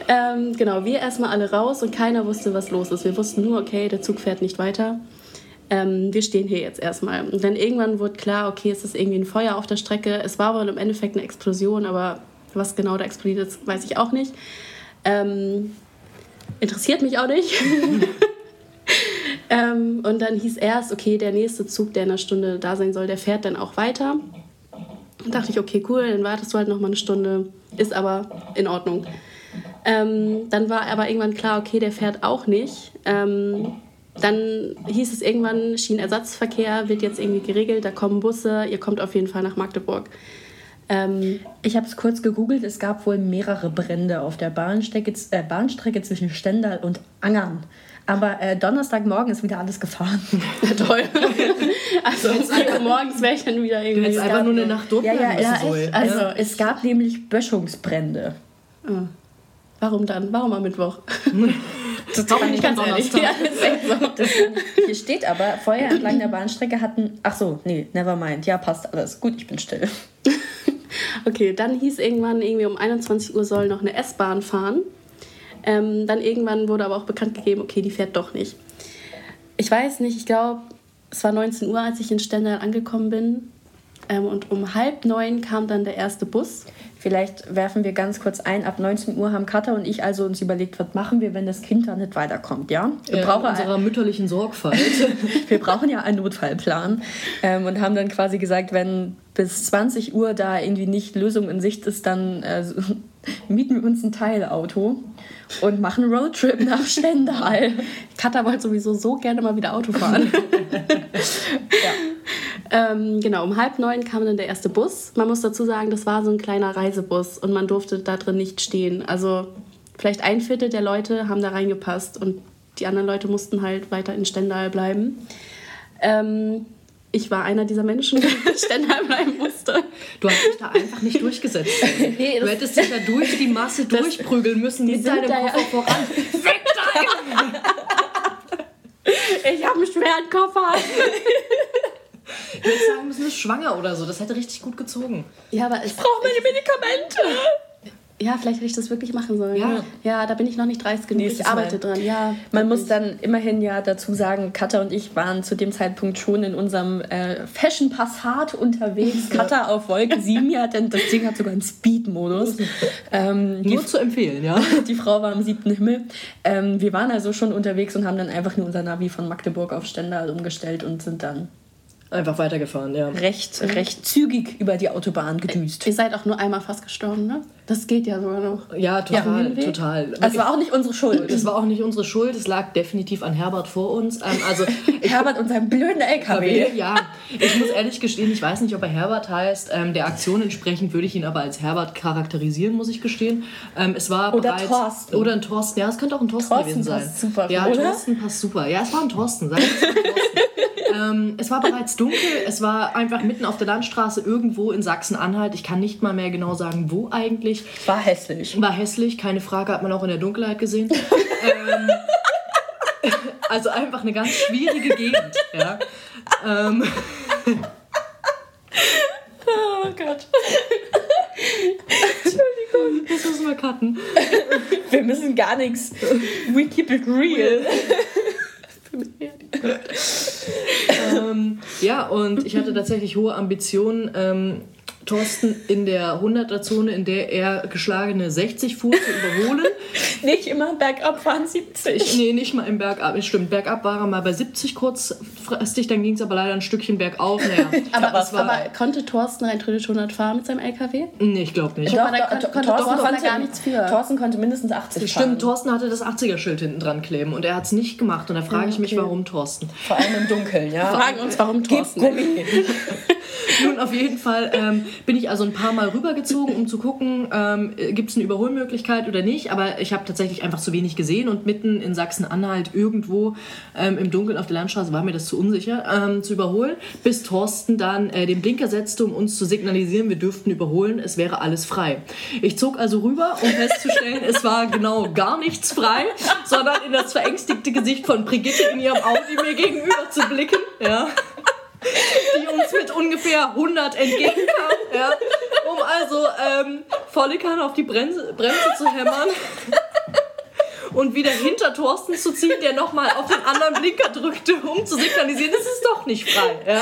[SPEAKER 3] Ähm, genau, wir erstmal alle raus und keiner wusste, was los ist. Wir wussten nur, okay, der Zug fährt nicht weiter. Ähm, wir stehen hier jetzt erstmal. Und dann irgendwann wurde klar, okay, es ist irgendwie ein Feuer auf der Strecke. Es war wohl im Endeffekt eine Explosion, aber was genau da explodiert ist, weiß ich auch nicht. Ähm, interessiert mich auch nicht. ähm, und dann hieß erst, okay, der nächste Zug, der in einer Stunde da sein soll, der fährt dann auch weiter. Dann dachte ich, okay, cool, dann wartest du halt noch mal eine Stunde. Ist aber in Ordnung. Ähm, dann war aber irgendwann klar, okay, der fährt auch nicht. Ähm, dann hieß es irgendwann, Schienenersatzverkehr wird jetzt irgendwie geregelt, da kommen Busse, ihr kommt auf jeden Fall nach Magdeburg. Ähm,
[SPEAKER 2] Ich habe es kurz gegoogelt. Es gab wohl mehrere Brände auf der Bahnstrecke, äh, Bahnstrecke zwischen Stendal und Angern. Aber äh, Donnerstagmorgen ist wieder alles gefahren.
[SPEAKER 3] toll. also 4 Uhr morgens wäre ich dann wieder irgendwie.
[SPEAKER 1] hättest einfach nur eine Nacht
[SPEAKER 2] Ja, ja, ja, echt. Also
[SPEAKER 3] Ja.
[SPEAKER 2] es gab nämlich Böschungsbrände.
[SPEAKER 3] Ah. Warum dann? Warum am Mittwoch?
[SPEAKER 1] Warum nicht am
[SPEAKER 3] Ganz ehrlich. Ja, so.
[SPEAKER 2] Das, hier steht aber, Feuer entlang der Bahnstrecke hatten. Ach so, nee, never mind. Ja, passt alles. Gut, ich bin still.
[SPEAKER 3] Okay, dann hieß irgendwann irgendwie um 21 Uhr soll noch eine S-Bahn fahren. Ähm, dann irgendwann wurde aber auch bekannt gegeben, okay, die fährt doch nicht. Ich weiß nicht, ich glaube, es war 19 Uhr, als ich in Stendal angekommen bin. Ähm, und um halb neun kam dann der erste Bus.
[SPEAKER 2] Vielleicht werfen wir ganz kurz ein. Ab 19 Uhr haben Katha und ich also uns überlegt, was machen wir, wenn das Kind da nicht weiterkommt, ja? Wir,
[SPEAKER 1] Ja,
[SPEAKER 2] brauchen,
[SPEAKER 1] unserer mütterlichen Sorgfalt.
[SPEAKER 2] wir brauchen ja einen Notfallplan. Ähm, und haben dann quasi gesagt, wenn bis 20 Uhr da irgendwie nicht Lösung in Sicht ist, dann äh, mieten wir uns ein Teilauto und machen einen Roadtrip nach Stendal.
[SPEAKER 3] Katha wollte sowieso so gerne mal wieder Auto fahren. Ähm, genau, um halb neun kam dann der erste Bus. Man muss dazu sagen, das war so ein kleiner Reisebus und man durfte da drin nicht stehen. Also vielleicht ein Viertel der Leute haben da reingepasst und die anderen Leute mussten halt weiter in Stendal bleiben. Ähm, ich war einer dieser Menschen, der in Stendal bleiben musste.
[SPEAKER 1] Du hast dich da einfach nicht durchgesetzt.
[SPEAKER 3] Nee,
[SPEAKER 1] Du hättest dich da durch die Masse durchprügeln müssen mit deinem Koffer voran. Weg da!
[SPEAKER 3] Ich habe einen schweren Koffer.
[SPEAKER 1] Ich würde sagen müssen, du bist schwanger oder so. Das hätte richtig gut gezogen.
[SPEAKER 3] Ja, aber ich
[SPEAKER 2] brauche meine Medikamente.
[SPEAKER 3] Ja, vielleicht hätte ich das wirklich machen sollen.
[SPEAKER 1] Ja.
[SPEAKER 3] ja da bin ich noch nicht dreist genug.
[SPEAKER 2] Nächstes
[SPEAKER 3] ich arbeite
[SPEAKER 2] Mal.
[SPEAKER 3] dran, ja.
[SPEAKER 2] Man muss dann immerhin ja dazu sagen, Katha und ich waren zu dem Zeitpunkt schon in unserem äh, Fashion Passat unterwegs. Katha auf Wolke 7, ja, denn das Ding hat sogar einen Speed-Modus. Ähm,
[SPEAKER 1] Nur zu empfehlen, ja.
[SPEAKER 2] die Frau war am siebten Himmel. Ähm, wir waren also schon unterwegs und haben dann einfach nur unser Navi von Magdeburg auf Stendal umgestellt und sind dann
[SPEAKER 1] Einfach weitergefahren, ja.
[SPEAKER 2] recht, recht zügig über die Autobahn gedüst.
[SPEAKER 3] Ihr seid auch nur einmal fast gestorben, ne? Das geht ja sogar noch.
[SPEAKER 1] Ja, total,
[SPEAKER 3] Hinweg?
[SPEAKER 1] total.
[SPEAKER 2] Das war auch nicht unsere Schuld.
[SPEAKER 1] Das war auch nicht unsere Schuld, es lag definitiv an Herbert vor uns. Ähm, also ich
[SPEAKER 2] Herbert und seinem blöden LKW.
[SPEAKER 1] Ja, ich muss ehrlich gestehen, ich weiß nicht, ob er Herbert heißt. Ähm, der Aktion entsprechend würde ich ihn aber als Herbert charakterisieren, muss ich gestehen. Ähm, es war
[SPEAKER 2] Oder
[SPEAKER 1] bereits,
[SPEAKER 2] Thorsten.
[SPEAKER 1] Oder ein Thorsten. Ja, es könnte auch ein Thorsten,
[SPEAKER 2] Thorsten
[SPEAKER 1] gewesen sein.
[SPEAKER 2] passt super,
[SPEAKER 1] Ja,
[SPEAKER 2] oder?
[SPEAKER 1] Thorsten passt super. Ja, es war ein Thorsten. Sagen wir es mal Thorsten. Ähm, es war bereits dunkel. Es war einfach mitten auf der Landstraße irgendwo in Sachsen-Anhalt. Ich kann nicht mal mehr genau sagen, wo eigentlich.
[SPEAKER 2] War hässlich.
[SPEAKER 1] War hässlich, keine Frage, hat man auch in der Dunkelheit gesehen. ähm, also einfach eine ganz schwierige Gegend. Ja. Ähm,
[SPEAKER 2] Oh Gott. Entschuldigung.
[SPEAKER 1] cutten.
[SPEAKER 2] Wir müssen gar nichts. We keep it real.
[SPEAKER 1] ja, und ich hatte tatsächlich hohe Ambitionen, ähm, Thorsten in der 100er-Zone, in der er geschlagene 60 fuhr, zu überholen.
[SPEAKER 2] nicht immer bergab fahren 70.
[SPEAKER 1] Nee, nicht mal im Bergab. Stimmt, bergab war er mal bei 70 kurzfristig, dann ging es aber leider ein Stückchen bergauf. Naja,
[SPEAKER 3] aber, war, aber konnte Thorsten rein theoretisch 100 fahren mit seinem LKW?
[SPEAKER 1] Nee, ich glaube nicht.
[SPEAKER 2] Doch,
[SPEAKER 3] aber da konnte, konnte
[SPEAKER 2] Thorsten,
[SPEAKER 3] Thorsten
[SPEAKER 2] konnte,
[SPEAKER 3] gar nichts für.
[SPEAKER 2] Thorsten konnte mindestens 80
[SPEAKER 1] Stimmt,
[SPEAKER 2] fahren.
[SPEAKER 1] Thorsten hatte das 80er-Schild hinten dran kleben und er hat es nicht gemacht. Und da frage ich mich,
[SPEAKER 3] okay.
[SPEAKER 1] warum Thorsten?
[SPEAKER 2] Vor allem im Dunkeln, ja.
[SPEAKER 3] Wir fragen uns, warum Thorsten.
[SPEAKER 2] Gummi.
[SPEAKER 1] Nun, auf jeden Fall ähm, bin ich also ein paar Mal rübergezogen, um zu gucken, ähm, gibt es eine Überholmöglichkeit oder nicht. Aber ich habe tatsächlich einfach zu wenig gesehen und mitten in Sachsen-Anhalt irgendwo ähm, im Dunkeln auf der Landstraße war mir das zu unsicher ähm, zu überholen, bis Thorsten dann äh, den Blinker setzte, um uns zu signalisieren, wir dürften überholen, es wäre alles frei. Ich zog also rüber, um festzustellen, es war genau gar nichts frei, sondern in das verängstigte Gesicht von Brigitte in ihrem Audi mir gegenüber zu blicken. Ja die uns mit ungefähr 100 entgegenkam, ja, um also ähm, volle Kanne auf die Bremse, Bremse zu hämmern und wieder hinter Thorsten zu ziehen, der nochmal auf den anderen Blinker drückte, um zu signalisieren, es ist doch nicht frei. Ja,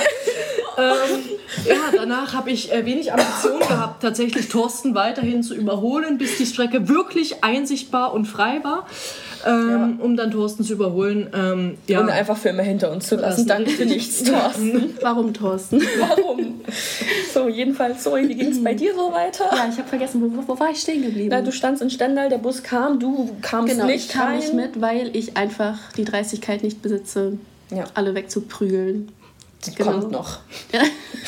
[SPEAKER 1] ähm, ja danach habe ich äh, wenig Ambition gehabt, tatsächlich Thorsten weiterhin zu überholen, bis die Strecke wirklich einsichtbar und frei war. Ähm, um dann Thorsten zu überholen. Ähm, ja.
[SPEAKER 2] Und einfach für immer hinter uns zu lassen. Danke für nichts, Thorsten.
[SPEAKER 3] Warum, Thorsten?
[SPEAKER 2] Warum? So, jedenfalls, sorry, wie ging es bei dir so weiter?
[SPEAKER 3] Ja, ich habe vergessen, wo, wo, wo, war ich stehen geblieben?
[SPEAKER 2] Na, du standst in Stendal, der Bus kam, du kamst
[SPEAKER 3] genau,
[SPEAKER 2] nicht
[SPEAKER 3] ich kam
[SPEAKER 2] rein.
[SPEAKER 3] nicht mit, weil ich einfach die Dreistigkeit nicht besitze,
[SPEAKER 2] Ja.
[SPEAKER 3] alle wegzuprügeln.
[SPEAKER 2] Das
[SPEAKER 3] Genau.
[SPEAKER 2] kommt noch.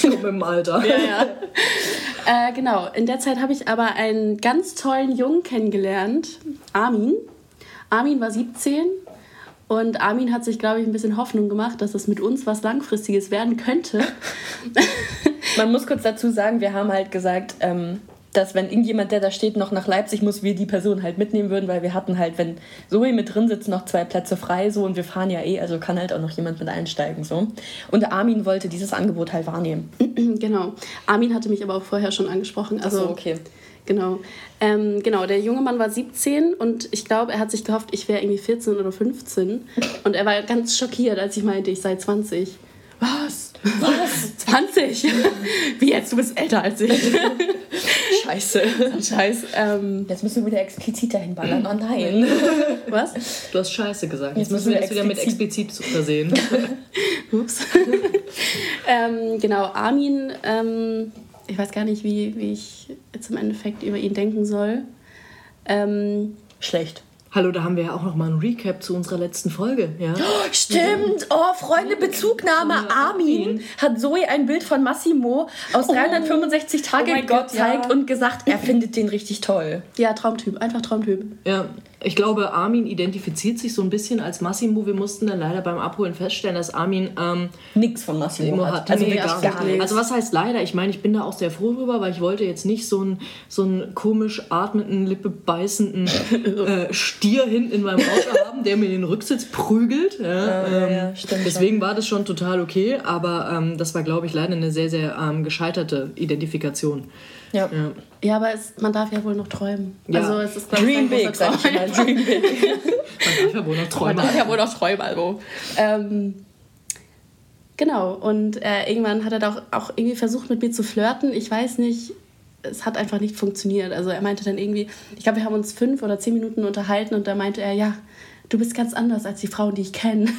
[SPEAKER 1] Kommt im Alter.
[SPEAKER 3] Ja, ja. äh, genau, in der Zeit habe ich aber einen ganz tollen Jungen kennengelernt, Armin. Armin war 17 und Armin hat sich, glaube ich, ein bisschen Hoffnung gemacht, dass es mit uns was Langfristiges werden könnte.
[SPEAKER 2] Man muss kurz dazu sagen, wir haben halt gesagt, ähm, dass wenn irgendjemand, der da steht, noch nach Leipzig muss, wir die Person halt mitnehmen würden, weil wir hatten halt, wenn Zoe mit drin sitzt, noch zwei Plätze frei so und wir fahren ja eh, also kann halt auch noch jemand mit einsteigen so. Und Armin wollte dieses Angebot halt wahrnehmen.
[SPEAKER 3] genau. Armin hatte mich aber auch vorher schon angesprochen. Also,
[SPEAKER 2] so, okay.
[SPEAKER 3] Genau. Ähm, genau, der junge Mann war 17 und ich glaube, er hat sich gehofft, ich wäre irgendwie 14 oder 15. Und er war ganz schockiert, als ich meinte, ich sei 20. Was? Was? 20? Wie jetzt? Du bist älter als ich.
[SPEAKER 2] Scheiße.
[SPEAKER 3] Scheiß. Ähm,
[SPEAKER 2] Jetzt müssen wir wieder explizit dahin ballern. Oh nein.
[SPEAKER 3] was?
[SPEAKER 1] Du hast Scheiße gesagt. Jetzt,
[SPEAKER 2] Jetzt
[SPEAKER 1] müssen wir das wieder mit explizit zu versehen.
[SPEAKER 3] Ups. ähm, genau, Armin, ähm, ich weiß gar nicht, wie, wie ich jetzt im Endeffekt über ihn denken soll. Ähm,
[SPEAKER 2] Schlecht.
[SPEAKER 1] Hallo, da haben wir ja auch noch mal ein Recap zu unserer letzten Folge. Ja?
[SPEAKER 2] Stimmt. Oh, Freunde, Bezugnahme. Armin hat Zoe ein Bild von Massimo aus 365 Tage
[SPEAKER 3] Oh mein
[SPEAKER 2] Gott
[SPEAKER 3] ja.
[SPEAKER 2] gezeigt und gesagt, er findet den richtig toll.
[SPEAKER 3] ja, Traumtyp, einfach Traumtyp.
[SPEAKER 1] Ja, ich glaube, Armin identifiziert sich so ein bisschen als Massimo. Wir mussten dann leider beim Abholen feststellen, dass Armin ähm,
[SPEAKER 2] Nix von Massimo hat.
[SPEAKER 1] hat.
[SPEAKER 2] Also
[SPEAKER 1] nee, gar
[SPEAKER 2] gar
[SPEAKER 1] nicht.
[SPEAKER 2] nichts.
[SPEAKER 1] Also was heißt leider? Ich meine, ich bin da auch sehr froh drüber, weil ich wollte jetzt nicht so einen, so einen komisch atmenden, Lippe beißenden äh, Stier hinten in meinem Auto haben, der mir den Rücksitz prügelt. Ja,
[SPEAKER 2] ja,
[SPEAKER 1] ähm,
[SPEAKER 2] ja, stimmt
[SPEAKER 1] deswegen war das schon total okay, aber ähm, das war, glaube ich, leider eine sehr, sehr ähm, gescheiterte Identifikation.
[SPEAKER 2] Ja.
[SPEAKER 1] Ja.
[SPEAKER 3] Ja, aber es, man darf ja wohl noch träumen.
[SPEAKER 1] Ja.
[SPEAKER 3] Also es ist
[SPEAKER 2] Dream
[SPEAKER 3] ein
[SPEAKER 2] big, sag ich mal. Dream big.
[SPEAKER 1] Man darf ja wohl noch
[SPEAKER 3] Man
[SPEAKER 1] träumen.
[SPEAKER 3] darf ja wohl noch träumen, also. Ähm, genau, und äh, irgendwann hat er doch auch irgendwie versucht, mit mir zu flirten. Ich weiß nicht, es hat einfach nicht funktioniert. Also er meinte dann irgendwie, ich glaube, wir haben uns fünf oder zehn Minuten unterhalten und da meinte er, ja, du bist ganz anders als die Frauen, die ich kenne.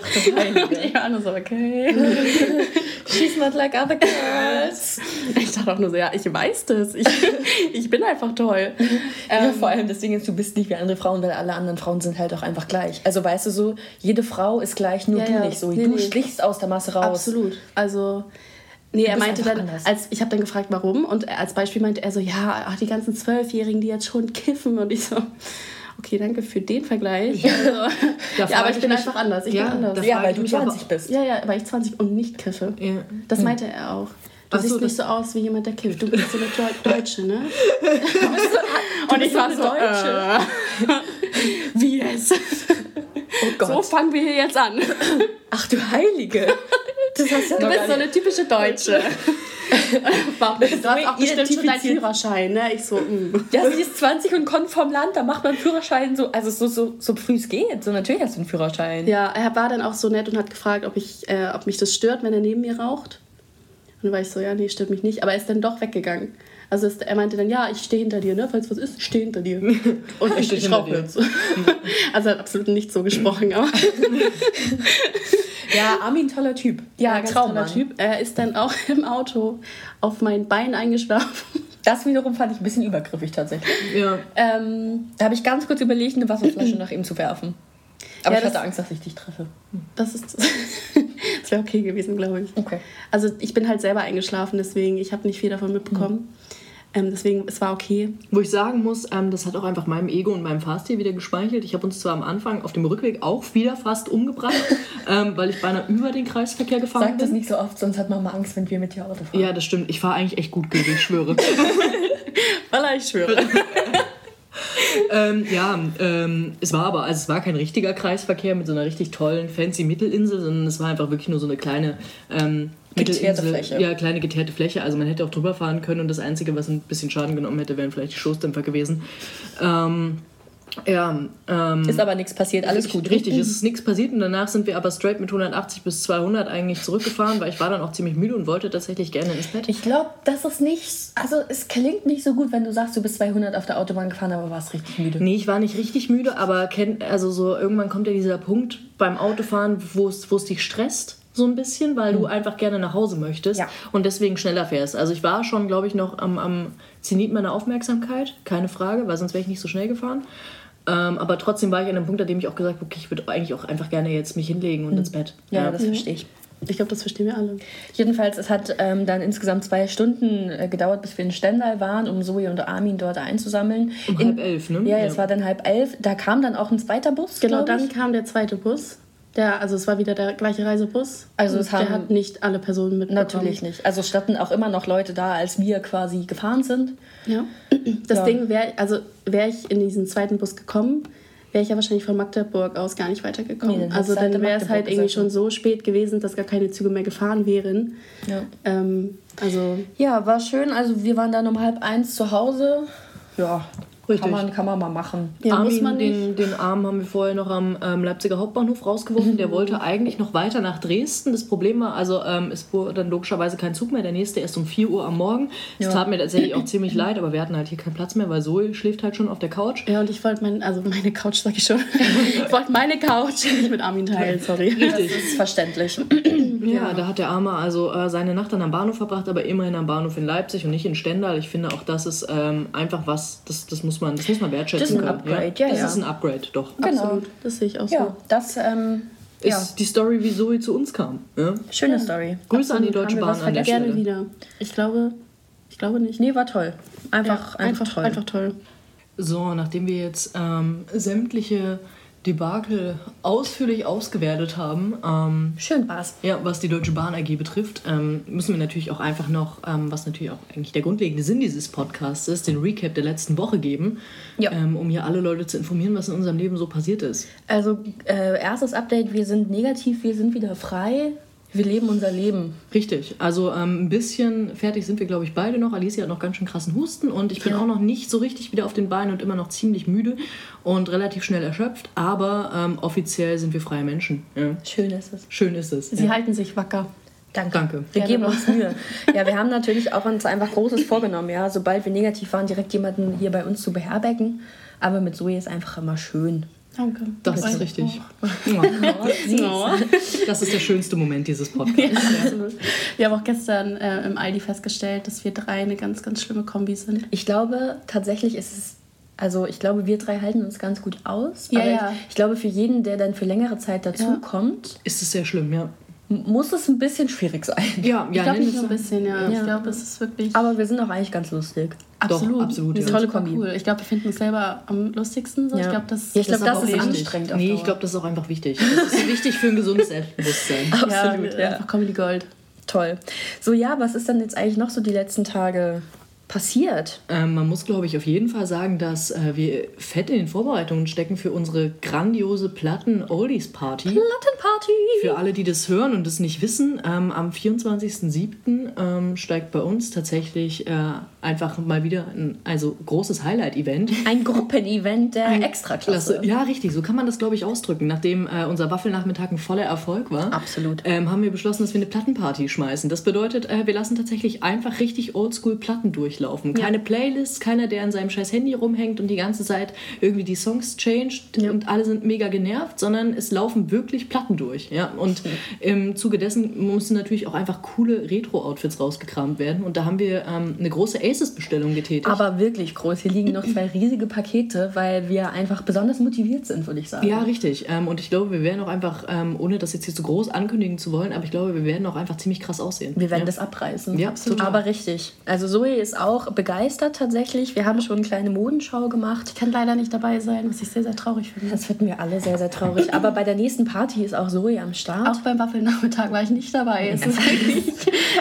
[SPEAKER 3] Und ich war nur so, okay.
[SPEAKER 2] She's not like other girls.
[SPEAKER 3] Ich dachte auch nur so, ja, ich weiß das. Ich, ich bin einfach toll.
[SPEAKER 2] ja,
[SPEAKER 3] Ähm,
[SPEAKER 2] vor allem Ding ist, du bist nicht wie andere Frauen, weil alle anderen Frauen sind halt auch einfach gleich. Also weißt du so, jede Frau ist gleich, nur
[SPEAKER 3] Ja,
[SPEAKER 2] du
[SPEAKER 3] ja.
[SPEAKER 2] nicht so.
[SPEAKER 3] Nee,
[SPEAKER 2] du
[SPEAKER 3] nee.
[SPEAKER 2] schlichst aus der Masse raus.
[SPEAKER 3] Absolut. Also, nee, er meinte dann,
[SPEAKER 2] anders.
[SPEAKER 3] als ich habe dann gefragt, warum. Und als Beispiel meinte er so, ja, ach, die ganzen Zwölfjährigen, die jetzt schon kiffen. Und ich so, okay, danke für den Vergleich. Also,
[SPEAKER 1] Da
[SPEAKER 3] ja, aber ich bin einfach anders. Ich
[SPEAKER 1] Ja,
[SPEAKER 3] bin anders.
[SPEAKER 2] Ja, weil du
[SPEAKER 1] mich aber-
[SPEAKER 2] 20 bist.
[SPEAKER 3] Ja, ja, weil ich 20 und nicht kiffe.
[SPEAKER 1] Ja.
[SPEAKER 3] Das meinte er auch. Du
[SPEAKER 1] Ach so,
[SPEAKER 3] siehst nicht so aus wie jemand, der kifft. Du bist so eine Deu- Deutsche, ne?
[SPEAKER 2] Und
[SPEAKER 3] Und ich war so,
[SPEAKER 2] Deutsche.
[SPEAKER 3] äh, wie jetzt?
[SPEAKER 2] Oh Gott.
[SPEAKER 3] So fangen wir hier jetzt an.
[SPEAKER 2] Ach du Heilige. Das hast du
[SPEAKER 3] bist so eine typische Deutsche. Warum? Du hast auch bestimmt schon deinen. Führerschein, ne? Ich so, mm.
[SPEAKER 2] Ja, sie ist 20 und kommt vom Land, da macht man Führerschein so, also so, so, so früh es geht. So natürlich hast du einen Führerschein.
[SPEAKER 3] Ja, er war dann auch so nett und hat gefragt, ob, ich, äh, ob mich das stört, wenn er neben mir raucht. Und dann war ich so, ja, nee, stört mich nicht. Aber er ist dann doch weggegangen. Also ist, er meinte dann, ja, ich stehe hinter dir, ne? Falls was ist, ich stehe hinter dir. Und ich,
[SPEAKER 1] stehe
[SPEAKER 3] ich
[SPEAKER 1] dir.
[SPEAKER 3] jetzt. Also er hat absolut nicht so gesprochen, aber
[SPEAKER 2] Ja, Armin, toller Typ.
[SPEAKER 3] ja,
[SPEAKER 2] Traummann.
[SPEAKER 3] toller Typ. Er ist dann auch im Auto auf mein Bein eingeschlafen.
[SPEAKER 2] Das wiederum fand ich ein bisschen übergriffig tatsächlich.
[SPEAKER 1] Ja.
[SPEAKER 2] Ähm, da habe ich ganz kurz überlegt, eine Wasserflasche nach ihm zu werfen. Aber
[SPEAKER 3] Ja,
[SPEAKER 2] ich hatte
[SPEAKER 3] das-
[SPEAKER 2] Angst, dass ich dich treffe.
[SPEAKER 3] Das ist, das wäre okay gewesen, glaube ich.
[SPEAKER 2] Okay.
[SPEAKER 3] Also ich bin halt selber eingeschlafen, deswegen, ich habe nicht viel davon mitbekommen. Ähm, deswegen, es war okay.
[SPEAKER 1] Wo ich sagen muss, ähm, das hat auch einfach meinem Ego und meinem Fahrstil wieder gespeichelt. Ich habe uns zwar am Anfang auf dem Rückweg auch wieder fast umgebracht, ähm, weil ich beinahe über den Kreisverkehr gefahren
[SPEAKER 2] Sag das
[SPEAKER 1] bin.
[SPEAKER 2] nicht so oft, sonst hat Mama Angst, wenn wir mit dir Auto fahren.
[SPEAKER 1] Ja, das stimmt. Ich fahre eigentlich echt gut gegen, ich schwöre.
[SPEAKER 3] Voilà, ich schwöre.
[SPEAKER 1] Ähm, ja, ähm, es war aber, also es war kein richtiger Kreisverkehr mit so einer richtig tollen, fancy Mittelinsel, sondern es war einfach wirklich nur so eine kleine ähm,
[SPEAKER 2] Geteerte
[SPEAKER 1] Mittelinsel.
[SPEAKER 2] Fläche.
[SPEAKER 1] Ja, kleine geteerte Fläche. Also man hätte auch drüber fahren können und das Einzige, was ein bisschen Schaden genommen hätte, wären vielleicht die Stoßdämpfer gewesen. Ähm, ja, ähm,
[SPEAKER 2] Ist aber nichts passiert, alles gut.
[SPEAKER 1] Richtig, es ist nichts passiert und danach sind wir aber straight mit 180 bis 200 eigentlich zurückgefahren, weil ich war dann auch ziemlich müde und wollte tatsächlich gerne ins Bett.
[SPEAKER 2] Ich glaube, das ist nicht, also es klingt nicht so gut, wenn du sagst, du bist 200 auf der Autobahn gefahren, aber warst richtig müde.
[SPEAKER 1] Nee, ich war nicht richtig müde, aber kenn, also so irgendwann kommt ja dieser Punkt beim Autofahren, wo es dich stresst so ein bisschen, weil du einfach gerne nach Hause möchtest
[SPEAKER 2] Ja.
[SPEAKER 1] und deswegen schneller fährst. Also ich war schon, glaube ich, noch am, am Zenit meiner Aufmerksamkeit, keine Frage, weil sonst wäre ich nicht so schnell gefahren. Ähm, aber trotzdem war ich an einem Punkt, an dem ich auch gesagt habe, okay, ich würde eigentlich auch einfach gerne jetzt mich hinlegen und ins Bett.
[SPEAKER 2] Ja, das verstehe ich.
[SPEAKER 3] Ich glaube, das verstehen wir alle.
[SPEAKER 2] Jedenfalls, es hat ähm, dann insgesamt zwei Stunden äh, gedauert, bis wir in Stendal waren, um Zoe und Armin dort einzusammeln.
[SPEAKER 1] Um
[SPEAKER 2] in,
[SPEAKER 1] halb elf, ne?
[SPEAKER 2] Ja, es war dann halb elf. Da kam dann auch ein zweiter Bus.
[SPEAKER 3] Genau, dann kam der zweite Bus. Der, also es war wieder der gleiche Reisebus.
[SPEAKER 2] Also es haben-
[SPEAKER 3] der hat nicht alle Personen mitbekommen.
[SPEAKER 2] Natürlich nicht. Also standen auch immer noch Leute da, als wir quasi gefahren sind.
[SPEAKER 3] Ja. Das
[SPEAKER 2] Ja.
[SPEAKER 3] Ding wäre, also wäre ich in diesen zweiten Bus gekommen, wäre ich ja wahrscheinlich von Magdeburg aus gar nicht weitergekommen.
[SPEAKER 2] Nee, dann
[SPEAKER 3] also
[SPEAKER 2] halt
[SPEAKER 3] dann
[SPEAKER 2] in
[SPEAKER 3] wäre es halt irgendwie
[SPEAKER 2] gesessen.
[SPEAKER 3] schon so spät gewesen, dass gar keine Züge mehr gefahren wären.
[SPEAKER 2] Ja.
[SPEAKER 3] Ähm, also
[SPEAKER 2] Ja, war schön. Also wir waren dann um halb eins zu Hause. Ja,
[SPEAKER 1] Richtig.
[SPEAKER 2] kann man, kann man mal machen.
[SPEAKER 3] ja,
[SPEAKER 1] Armin,
[SPEAKER 3] muss man
[SPEAKER 1] den, den Arm haben wir vorher noch am ähm, Leipziger Hauptbahnhof rausgeworfen. Der wollte eigentlich noch weiter nach Dresden. Das Problem war, also ähm, es fuhr dann logischerweise kein Zug mehr. Der nächste erst um 4 Uhr am Morgen. Es
[SPEAKER 2] Ja.
[SPEAKER 1] tat mir tatsächlich auch ziemlich leid, aber wir hatten halt hier keinen Platz mehr, weil Zoe schläft halt schon auf der Couch.
[SPEAKER 3] Ja, und ich wollte mein, also meine Couch, sag ich schon. ich wollte meine Couch nicht mit Armin teilen, sorry.
[SPEAKER 2] Das ist verständlich.
[SPEAKER 1] Ja, da hat der Arme also äh, seine Nacht dann am Bahnhof verbracht, aber immerhin am Bahnhof in Leipzig und nicht in Stendal. Ich finde auch, das ist ähm, einfach was, das, das, muss man, das muss man wertschätzen
[SPEAKER 2] Das ist ein
[SPEAKER 1] können.
[SPEAKER 2] Upgrade, ja,
[SPEAKER 1] Das
[SPEAKER 2] ja.
[SPEAKER 1] ist ein Upgrade, doch.
[SPEAKER 2] Genau.
[SPEAKER 3] Absolut, das sehe ich auch so.
[SPEAKER 2] Ja, das, ähm, ja,
[SPEAKER 1] Ist die Story, wie Zoe zu uns kam. Ja?
[SPEAKER 2] schöne Story.
[SPEAKER 1] Grüße an die
[SPEAKER 3] Absolut,
[SPEAKER 1] Deutsche Bahn an der
[SPEAKER 3] Gerne
[SPEAKER 1] Stelle.
[SPEAKER 3] wieder. Ich glaube, ich glaube nicht.
[SPEAKER 2] Nee, war toll. Einfach,
[SPEAKER 3] Ja,
[SPEAKER 2] einfach, toll.
[SPEAKER 3] Einfach toll.
[SPEAKER 1] So, nachdem wir jetzt ähm, sämtliche Debakel ausführlich ausgewertet haben, ähm,
[SPEAKER 2] Schön war's.
[SPEAKER 1] ja, was die Deutsche Bahn AG betrifft, ähm, müssen wir natürlich auch einfach noch, ähm, was natürlich auch eigentlich der grundlegende Sinn dieses Podcasts ist, den Recap der letzten Woche geben,
[SPEAKER 2] Ja.
[SPEAKER 1] ähm, um hier alle Leute zu informieren, was in unserem Leben so passiert ist.
[SPEAKER 2] Also, äh, erstes Update: Wir sind negativ, wir sind wieder frei. Wir leben unser Leben.
[SPEAKER 1] Richtig, also ähm, ein bisschen fertig sind wir, glaube ich, beide noch. Alicia hat noch ganz schön krassen Husten und ich bin
[SPEAKER 2] Ja.
[SPEAKER 1] auch noch nicht so richtig wieder auf den Beinen und immer noch ziemlich müde und relativ schnell erschöpft, aber ähm, offiziell sind wir freie Menschen. Ja.
[SPEAKER 2] Schön ist es.
[SPEAKER 1] Schön ist es.
[SPEAKER 3] Sie
[SPEAKER 1] ja.
[SPEAKER 3] halten sich wacker.
[SPEAKER 2] Danke.
[SPEAKER 1] Danke.
[SPEAKER 2] Wir geben uns Mühe. Ja, wir haben natürlich auch uns einfach Großes vorgenommen, ja. Sobald wir negativ waren, direkt jemanden hier bei uns zu beherbergen. Aber mit Zoe ist einfach immer schön.
[SPEAKER 3] Danke.
[SPEAKER 1] Das ist richtig.
[SPEAKER 3] auch. Oh.
[SPEAKER 1] Das ist der schönste Moment dieses Podcasts.
[SPEAKER 3] Absolut. Wir haben auch gestern äh, im Aldi festgestellt, dass wir drei eine ganz, ganz schlimme Kombi sind.
[SPEAKER 2] Ich glaube, tatsächlich ist es. Also ich glaube, wir drei halten uns ganz gut aus.
[SPEAKER 3] Ja, ja.
[SPEAKER 2] Ich, ich glaube, für jeden, der dann für längere Zeit dazukommt,
[SPEAKER 1] Ist es sehr schlimm, ja.
[SPEAKER 2] Muss es ein bisschen schwierig sein.
[SPEAKER 1] Ja,
[SPEAKER 3] Ich
[SPEAKER 1] ja,
[SPEAKER 3] glaube nicht
[SPEAKER 1] es
[SPEAKER 3] so ein bisschen, ja.
[SPEAKER 2] Ja.
[SPEAKER 3] Ich glaube, es ist wirklich
[SPEAKER 2] Aber wir sind auch eigentlich ganz lustig.
[SPEAKER 3] absolut.
[SPEAKER 1] absolut,
[SPEAKER 3] Wir
[SPEAKER 1] ja.
[SPEAKER 2] Tolle Kombi.
[SPEAKER 3] cool. Ich glaube, wir finden uns selber am lustigsten. So.
[SPEAKER 2] Ja.
[SPEAKER 3] Ich glaube, das,
[SPEAKER 2] Ja, ich
[SPEAKER 1] aber
[SPEAKER 2] das
[SPEAKER 1] auch
[SPEAKER 2] ist
[SPEAKER 1] wichtig.
[SPEAKER 2] anstrengend
[SPEAKER 1] Nee, ich glaube, das ist auch einfach wichtig. Das ist wichtig für ein gesundes Selbstbewusstsein.
[SPEAKER 2] Absolut,
[SPEAKER 3] ja,
[SPEAKER 2] ja.
[SPEAKER 3] Einfach Comedy Gold.
[SPEAKER 2] Toll. So, ja, was ist dann jetzt eigentlich noch so die letzten Tage passiert?
[SPEAKER 1] Ähm, man muss, glaube ich, auf jeden Fall sagen, dass äh, wir fett in den Vorbereitungen stecken für unsere grandiose Platten-Oldies-Party.
[SPEAKER 2] Plattenparty!
[SPEAKER 1] Für alle, die das hören und das nicht wissen, ähm, am 24.07. Ähm, steigt bei uns tatsächlich äh, einfach mal wieder ein also großes Highlight-Event.
[SPEAKER 2] Ein Gruppenevent der Extraklasse.
[SPEAKER 1] Klasse. Ja, richtig, so kann man das, glaube ich, ausdrücken. Nachdem äh, unser Waffelnachmittag ein voller Erfolg war,
[SPEAKER 2] Absolut.
[SPEAKER 1] ähm, haben wir beschlossen, dass wir eine Plattenparty schmeißen. Das bedeutet, äh, wir lassen tatsächlich einfach richtig oldschool Platten durchlaufen. Keine Playlists, keiner, der an seinem scheiß Handy rumhängt und die ganze Zeit irgendwie die Songs changed und alle sind mega genervt, sondern es laufen wirklich Platten durch. Ja? Und im Zuge dessen mussten natürlich auch einfach coole Retro-Outfits rausgekramt werden. Und da haben wir ähm, eine große Aces-Bestellung getätigt.
[SPEAKER 2] Aber wirklich groß. Hier liegen noch zwei riesige Pakete, weil wir einfach besonders motiviert sind, würde ich sagen.
[SPEAKER 1] Ja, richtig. Ähm, und ich glaube, wir werden auch einfach, ähm, ohne das jetzt hier zu groß ankündigen zu wollen, aber ich glaube, wir werden auch einfach ziemlich krass aussehen.
[SPEAKER 2] Wir werden
[SPEAKER 1] ja.
[SPEAKER 2] das abreißen.
[SPEAKER 1] Ja, absolut.
[SPEAKER 2] Aber richtig. Also Zoe ist auch begeistert tatsächlich. Wir haben schon eine kleine Modenschau gemacht.
[SPEAKER 3] Ich kann leider nicht dabei sein, was ich sehr, sehr traurig finde.
[SPEAKER 2] Das finden wir alle sehr, sehr traurig. Aber bei der nächsten Party ist auch Zoe am Start.
[SPEAKER 3] Auch beim Waffelnachmittag war ich nicht dabei. Es ist eigentlich,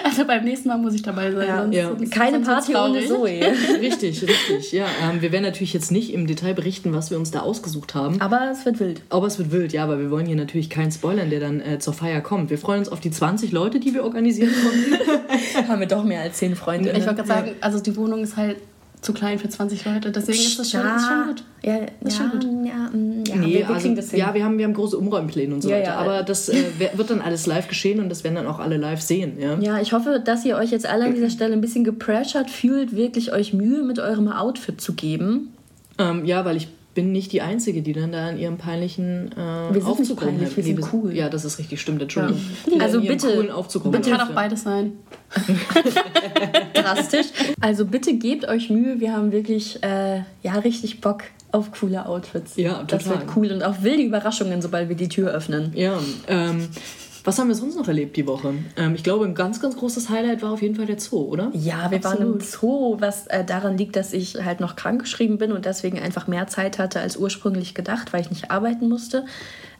[SPEAKER 3] also beim nächsten Mal muss ich dabei sein.
[SPEAKER 2] Ja.
[SPEAKER 3] sonst-
[SPEAKER 1] Ja.
[SPEAKER 3] sonst-
[SPEAKER 2] Keine Party ohne. Zoe.
[SPEAKER 1] Richtig, richtig. Ja, ähm, wir werden natürlich jetzt nicht im Detail berichten, was wir uns da ausgesucht haben.
[SPEAKER 2] Aber es wird wild.
[SPEAKER 1] Aber es wird wild, ja, aber wir wollen hier natürlich keinen spoilern, der dann äh, zur Feier kommt. Wir freuen uns auf die 20 Leute, die wir organisieren konnten.
[SPEAKER 2] Haben wir doch mehr als zehn Freunde.
[SPEAKER 3] Ich wollte gerade sagen, also die Wohnung ist halt zu klein für 20 Leute, deswegen ist das schon, ist schon gut.
[SPEAKER 2] Ja,
[SPEAKER 3] ist
[SPEAKER 2] ja,
[SPEAKER 3] schon gut.
[SPEAKER 2] Ja, mm, ja,
[SPEAKER 1] nee,
[SPEAKER 2] wir, wir
[SPEAKER 1] also,
[SPEAKER 2] das hin.
[SPEAKER 1] ja, wir haben, wir haben große Umräumpläne und so
[SPEAKER 2] Ja,
[SPEAKER 1] weiter.
[SPEAKER 2] ja.
[SPEAKER 1] Aber das äh, wird dann alles live geschehen und das werden dann auch alle live sehen. Ja?
[SPEAKER 2] Ja, ich hoffe, dass ihr euch jetzt alle an dieser Stelle ein bisschen gepressured fühlt, wirklich euch Mühe mit eurem Outfit zu geben.
[SPEAKER 1] Ähm, ja, weil ich bin nicht die Einzige, die dann da in ihrem peinlichen äh,
[SPEAKER 2] Wir sind
[SPEAKER 1] Aufzug
[SPEAKER 2] peinlich, wir sind cool.
[SPEAKER 1] Ja, das ist richtig, stimmt, Entschuldigung. Da
[SPEAKER 2] Also bitte,
[SPEAKER 1] Aufzug
[SPEAKER 3] Kann auch beides sein.
[SPEAKER 2] Drastisch. Also bitte gebt euch Mühe, wir haben wirklich äh, ja richtig Bock auf coole Outfits.
[SPEAKER 1] Ja,
[SPEAKER 2] Das
[SPEAKER 1] total.
[SPEAKER 2] wird cool und auch wilde Überraschungen, sobald wir die Tür öffnen.
[SPEAKER 1] Ja, ähm, was haben wir sonst noch erlebt die Woche? Ähm, ich glaube, ein ganz, ganz großes Highlight war auf jeden Fall der Zoo, oder?
[SPEAKER 2] Ja, wir waren im Zoo, was äh, daran liegt, dass ich halt noch krankgeschrieben bin und deswegen einfach mehr Zeit hatte als ursprünglich gedacht, weil ich nicht arbeiten musste.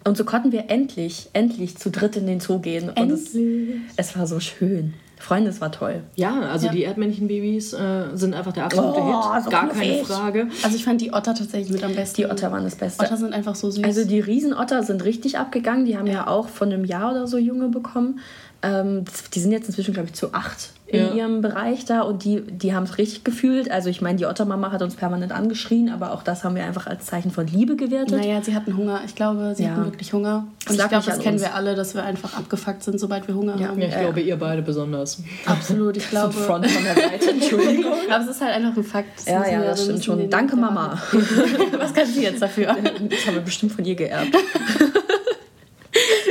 [SPEAKER 2] Und so konnten wir endlich, endlich zu dritt in den Zoo gehen. Und es, es war so schön. Freunde, es war toll.
[SPEAKER 1] Ja, also
[SPEAKER 3] Ja.
[SPEAKER 1] die Erdmännchenbabys äh, sind einfach der absolute
[SPEAKER 2] Oh,
[SPEAKER 1] Hit.
[SPEAKER 2] so
[SPEAKER 1] Gar keine. Frage.
[SPEAKER 3] Also ich fand die Otter tatsächlich mit am besten.
[SPEAKER 2] Die Otter waren das Beste.
[SPEAKER 3] Otter sind einfach so süß.
[SPEAKER 2] Also die Riesenotter sind richtig abgegangen. Die haben ja, auch von einem Jahr oder so Junge bekommen. Ähm, das- die sind jetzt inzwischen, glaube ich, zu acht in
[SPEAKER 1] Ja.
[SPEAKER 2] ihrem Bereich da und die, die haben es richtig gefühlt. Also ich meine, die Ottermama hat uns permanent angeschrien, aber auch das haben wir einfach als Zeichen von Liebe gewertet.
[SPEAKER 3] naja, sie hatten Hunger. Ich glaube, sie
[SPEAKER 2] Ja.
[SPEAKER 3] hatten wirklich Hunger.
[SPEAKER 2] Das
[SPEAKER 3] Und ich glaube, das kennen
[SPEAKER 2] uns.
[SPEAKER 3] wir alle, dass wir einfach abgefuckt sind, sobald wir Hunger haben.
[SPEAKER 1] Ja, ich glaube, ihr beide besonders.
[SPEAKER 3] Absolut, ich glaube.
[SPEAKER 2] Front von der Seite, Entschuldigung.
[SPEAKER 3] Aber es ist halt einfach ein Fakt. Das
[SPEAKER 2] Ja, ja, das stimmt schon. Danke, Mama.
[SPEAKER 3] Was kann sie jetzt dafür?
[SPEAKER 2] Das haben wir bestimmt von ihr geerbt.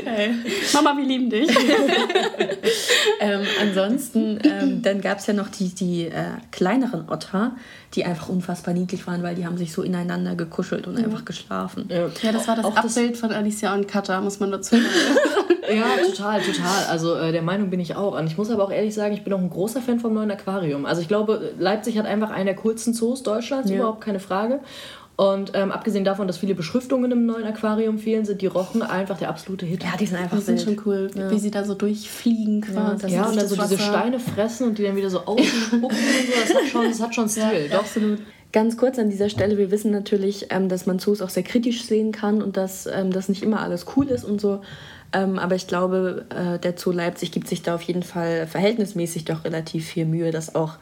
[SPEAKER 3] Hey. Mama, wir lieben dich.
[SPEAKER 2] ähm, ansonsten, ähm, dann gab es ja noch die, die äh, kleineren Otter, die einfach unfassbar niedlich waren, weil die haben sich so ineinander gekuschelt und einfach geschlafen.
[SPEAKER 1] Ja.
[SPEAKER 3] Ja, das war das
[SPEAKER 1] Auch das-
[SPEAKER 3] Abbild von Alicia und Katha, muss man dazu sagen.
[SPEAKER 1] Ja, total, total. Also äh, der Meinung bin ich auch. Und ich muss aber auch ehrlich sagen, ich bin auch ein großer Fan vom neuen Aquarium. Also ich glaube, Leipzig hat einfach einen der coolsten Zoos Deutschlands,
[SPEAKER 2] Ja.
[SPEAKER 1] überhaupt keine Frage. Und ähm, abgesehen davon, dass viele Beschriftungen im neuen Aquarium fehlen, sind die Rochen einfach der absolute Hit.
[SPEAKER 2] Ja, die sind einfach
[SPEAKER 3] Die sind
[SPEAKER 2] wild.
[SPEAKER 3] schon cool, wie sie da so durchfliegen quasi.
[SPEAKER 1] Ja, und dann so
[SPEAKER 3] das
[SPEAKER 1] diese
[SPEAKER 3] Wasser.
[SPEAKER 1] Steine fressen und die dann wieder so ausspucken und so, das hat schon, das hat schon Stil.
[SPEAKER 3] Ja,
[SPEAKER 1] Doch.
[SPEAKER 3] absolut.
[SPEAKER 2] Ganz kurz an dieser Stelle, wir wissen natürlich, ähm, dass man Zoos auch sehr kritisch sehen kann und dass ähm, das nicht immer alles cool ist und so. Ähm, aber ich glaube, äh, der Zoo Leipzig gibt sich da auf jeden Fall verhältnismäßig doch relativ viel Mühe, das auch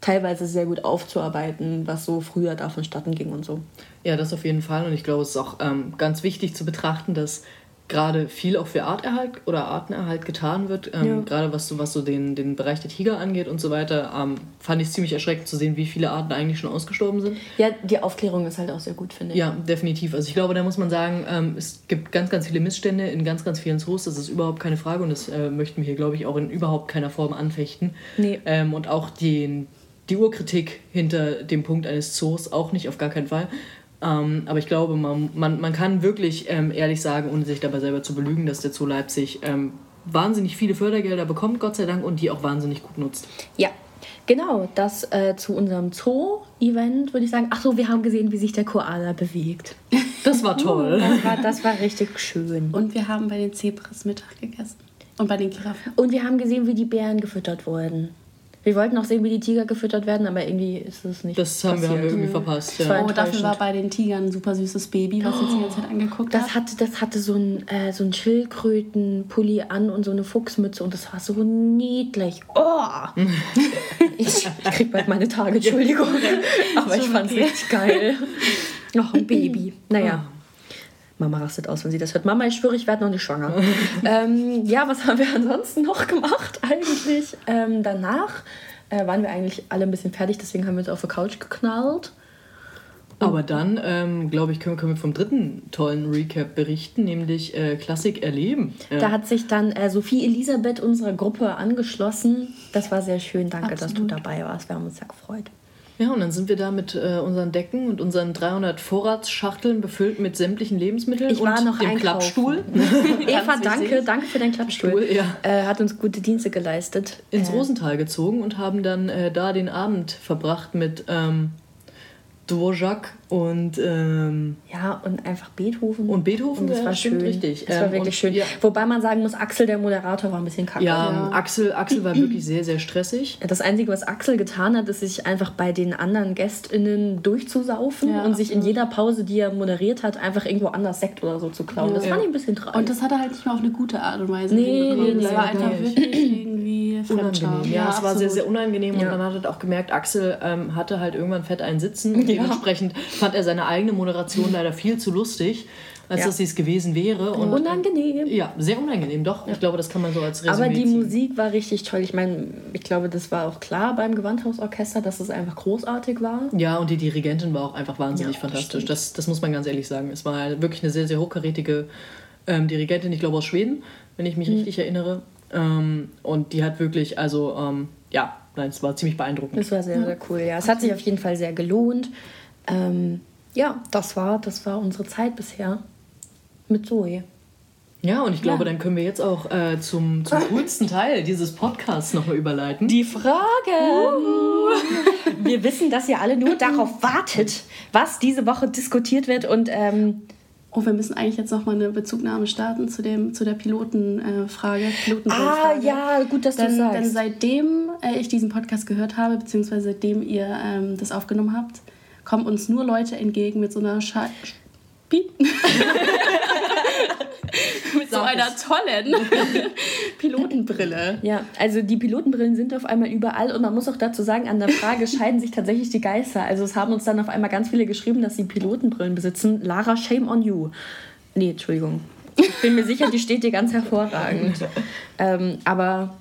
[SPEAKER 2] teilweise sehr gut aufzuarbeiten, was so früher da vonstatten ging und so.
[SPEAKER 1] Ja, das auf jeden Fall. Und ich glaube, es ist auch ähm, ganz wichtig zu betrachten, dass gerade viel auch für Arterhalt oder Artenerhalt getan wird. Ähm,
[SPEAKER 2] Ja.
[SPEAKER 1] Gerade was so, was so den, den Bereich der Tiger angeht und so weiter, ähm, fand ich es ziemlich erschreckend zu sehen, wie viele Arten eigentlich schon ausgestorben sind.
[SPEAKER 2] Ja, die Aufklärung ist halt auch sehr gut, finde ich.
[SPEAKER 1] Ja, definitiv. Also ich glaube, da muss man sagen, ähm, es gibt ganz, ganz viele Missstände in ganz, ganz vielen Zoos. Das ist überhaupt keine Frage und das äh, möchten wir hier, glaube ich, auch in überhaupt keiner Form anfechten.
[SPEAKER 2] Nee.
[SPEAKER 1] Ähm, und auch den, die Urkritik hinter dem Punkt eines Zoos auch nicht, auf gar keinen Fall. Ähm, aber ich glaube, man, man, man kann wirklich ähm, ehrlich sagen, ohne sich dabei selber zu belügen, dass der Zoo Leipzig ähm, wahnsinnig viele Fördergelder bekommt, Gott sei Dank, und die auch wahnsinnig gut nutzt.
[SPEAKER 2] Ja, genau. Das äh, zu unserem Zoo-Event würde ich sagen. Ach so, wir haben gesehen, wie sich der Koala bewegt.
[SPEAKER 1] Das war toll.
[SPEAKER 2] Das war, das war richtig schön.
[SPEAKER 3] Und wir haben bei den Zebras Mittag gegessen. Und bei den Giraffen.
[SPEAKER 2] Und wir haben gesehen, wie die Bären gefüttert wurden. Wir wollten auch sehen, wie die Tiger gefüttert werden, aber irgendwie ist es nicht
[SPEAKER 1] Das haben wir, haben wir irgendwie verpasst. Ja.
[SPEAKER 3] Oh, dafür war bei den Tigern ein super süßes Baby, was uns die ganze Zeit angeguckt
[SPEAKER 2] Das
[SPEAKER 3] hat.
[SPEAKER 2] hatte, das hatte so ein, äh, so ein Schildkrötenpulli an und so eine Fuchsmütze und das war so niedlich. Oh! ich, ich krieg bald meine Tage, Entschuldigung. Aber ich fand's richtig geil. Noch ein Baby. Naja. Mama rastet aus, wenn sie das hört. Mama, ich schwöre, ich werde noch nicht schwanger. ähm, ja, was haben wir ansonsten noch gemacht eigentlich? Ähm, danach äh, waren wir eigentlich alle ein bisschen fertig, deswegen haben wir uns auf der Couch geknallt.
[SPEAKER 1] Aber dann, ähm, glaube ich, können, können wir vom dritten tollen Recap berichten, nämlich äh, Klassik erleben. Ja.
[SPEAKER 2] Da hat sich dann äh, Sophie Elisabeth unserer Gruppe angeschlossen. Das war sehr schön. Danke, dass du
[SPEAKER 3] Absolut.
[SPEAKER 2] dabei warst. Wir haben uns sehr gefreut.
[SPEAKER 1] Ja, und dann sind wir da mit äh, unseren Decken und unseren 300 Vorratsschachteln befüllt mit sämtlichen Lebensmitteln
[SPEAKER 2] Ich
[SPEAKER 1] und
[SPEAKER 2] war noch
[SPEAKER 1] dem
[SPEAKER 2] einkaufen.
[SPEAKER 1] Klappstuhl
[SPEAKER 2] Eva, danke, danke für deinen Klappstuhl.
[SPEAKER 1] Stuhl, ja.
[SPEAKER 2] äh, hat uns gute Dienste geleistet.
[SPEAKER 1] ins
[SPEAKER 2] äh,
[SPEAKER 1] Rosental gezogen und haben dann äh, da den Abend verbracht mit ähm, Dvorak und, ähm,
[SPEAKER 2] Ja, und einfach Beethoven.
[SPEAKER 1] und Beethoven.
[SPEAKER 2] Und das war schön.
[SPEAKER 1] richtig.
[SPEAKER 2] Das war
[SPEAKER 1] Ähm,
[SPEAKER 2] wirklich
[SPEAKER 1] und,
[SPEAKER 2] schön.
[SPEAKER 1] Ja,
[SPEAKER 2] Wobei man sagen muss, Axel, der Moderator, war ein bisschen kacke.
[SPEAKER 1] ja,
[SPEAKER 3] Ja.
[SPEAKER 1] Axel, Axel war wirklich sehr, sehr stressig.
[SPEAKER 2] Das Einzige, was Axel getan hat, ist sich einfach bei den anderen GästInnen durchzusaufen
[SPEAKER 3] Ja,
[SPEAKER 2] und sich in jeder Pause, die er moderiert hat, einfach irgendwo anders Sekt oder so zu klauen. Das
[SPEAKER 1] Ja.
[SPEAKER 2] fand ich ein bisschen traurig.
[SPEAKER 3] Und das hat er halt nicht mal auf eine gute Art und Weise
[SPEAKER 2] Nee,
[SPEAKER 3] hinbekommen.
[SPEAKER 2] nee,
[SPEAKER 3] Das
[SPEAKER 2] nee,
[SPEAKER 3] war einfach wirklich irgendwie Fremdscham.
[SPEAKER 1] Unangenehm. Ja, es war sehr, sehr unangenehm
[SPEAKER 2] Ja.
[SPEAKER 1] und dann hat er auch gemerkt, Axel ähm, hatte halt irgendwann fett einen Sitzen und dementsprechend fand er seine eigene Moderation leider viel zu lustig, als
[SPEAKER 2] Ja.
[SPEAKER 1] dass sie es gewesen wäre. Und,
[SPEAKER 2] Unangenehm.
[SPEAKER 1] Ja, sehr unangenehm, doch. Ich glaube, das kann man so als Resümee
[SPEAKER 2] Aber die
[SPEAKER 1] ziehen.
[SPEAKER 2] Musik war richtig toll. Ich meine, ich glaube, das war auch klar beim Gewandhausorchester, dass es einfach großartig war.
[SPEAKER 1] Ja, und die Dirigentin war auch einfach wahnsinnig
[SPEAKER 2] Ja,
[SPEAKER 1] fantastisch.
[SPEAKER 2] stimmt.
[SPEAKER 1] Das, das muss man ganz ehrlich sagen. Es war wirklich eine sehr, sehr hochkarätige ähm, Dirigentin, ich glaube aus Schweden, wenn ich mich
[SPEAKER 2] Mhm.
[SPEAKER 1] richtig erinnere. Ähm, und die hat wirklich, also, ähm, ja, nein, es war ziemlich beeindruckend.
[SPEAKER 2] Das war sehr, sehr cool. Ja, es hat sich auf jeden Fall sehr gelohnt. Ähm, ja, das war, das war unsere Zeit bisher mit Zoe.
[SPEAKER 1] Ja, und ich glaube,
[SPEAKER 3] Ja.
[SPEAKER 1] dann können wir jetzt auch äh, zum, zum coolsten Teil dieses Podcasts nochmal überleiten.
[SPEAKER 2] Die Fragen. Wir wissen, dass ihr alle nur darauf wartet, was diese Woche diskutiert wird. Und ähm,
[SPEAKER 3] Oh, wir müssen eigentlich jetzt nochmal eine Bezugnahme starten zu, dem, zu der Pilotenfrage. Äh, Frage,
[SPEAKER 2] ah, ja, gut, dass du
[SPEAKER 3] Denn,
[SPEAKER 2] sagst.
[SPEAKER 3] denn seitdem äh, ich diesen Podcast gehört habe, beziehungsweise seitdem ihr ähm, das aufgenommen habt, kommen uns nur Leute entgegen mit so einer Scha Piep. mit so einer tollen Pilotenbrille.
[SPEAKER 2] Ja, also die Pilotenbrillen sind auf einmal überall und man muss auch dazu sagen, an der Frage scheiden sich tatsächlich die Geister. Also es haben uns dann auf einmal ganz viele geschrieben, dass sie Pilotenbrillen besitzen. Lara, shame on you. Nee, Entschuldigung. Ich bin mir sicher, die steht dir ganz hervorragend. ähm, aber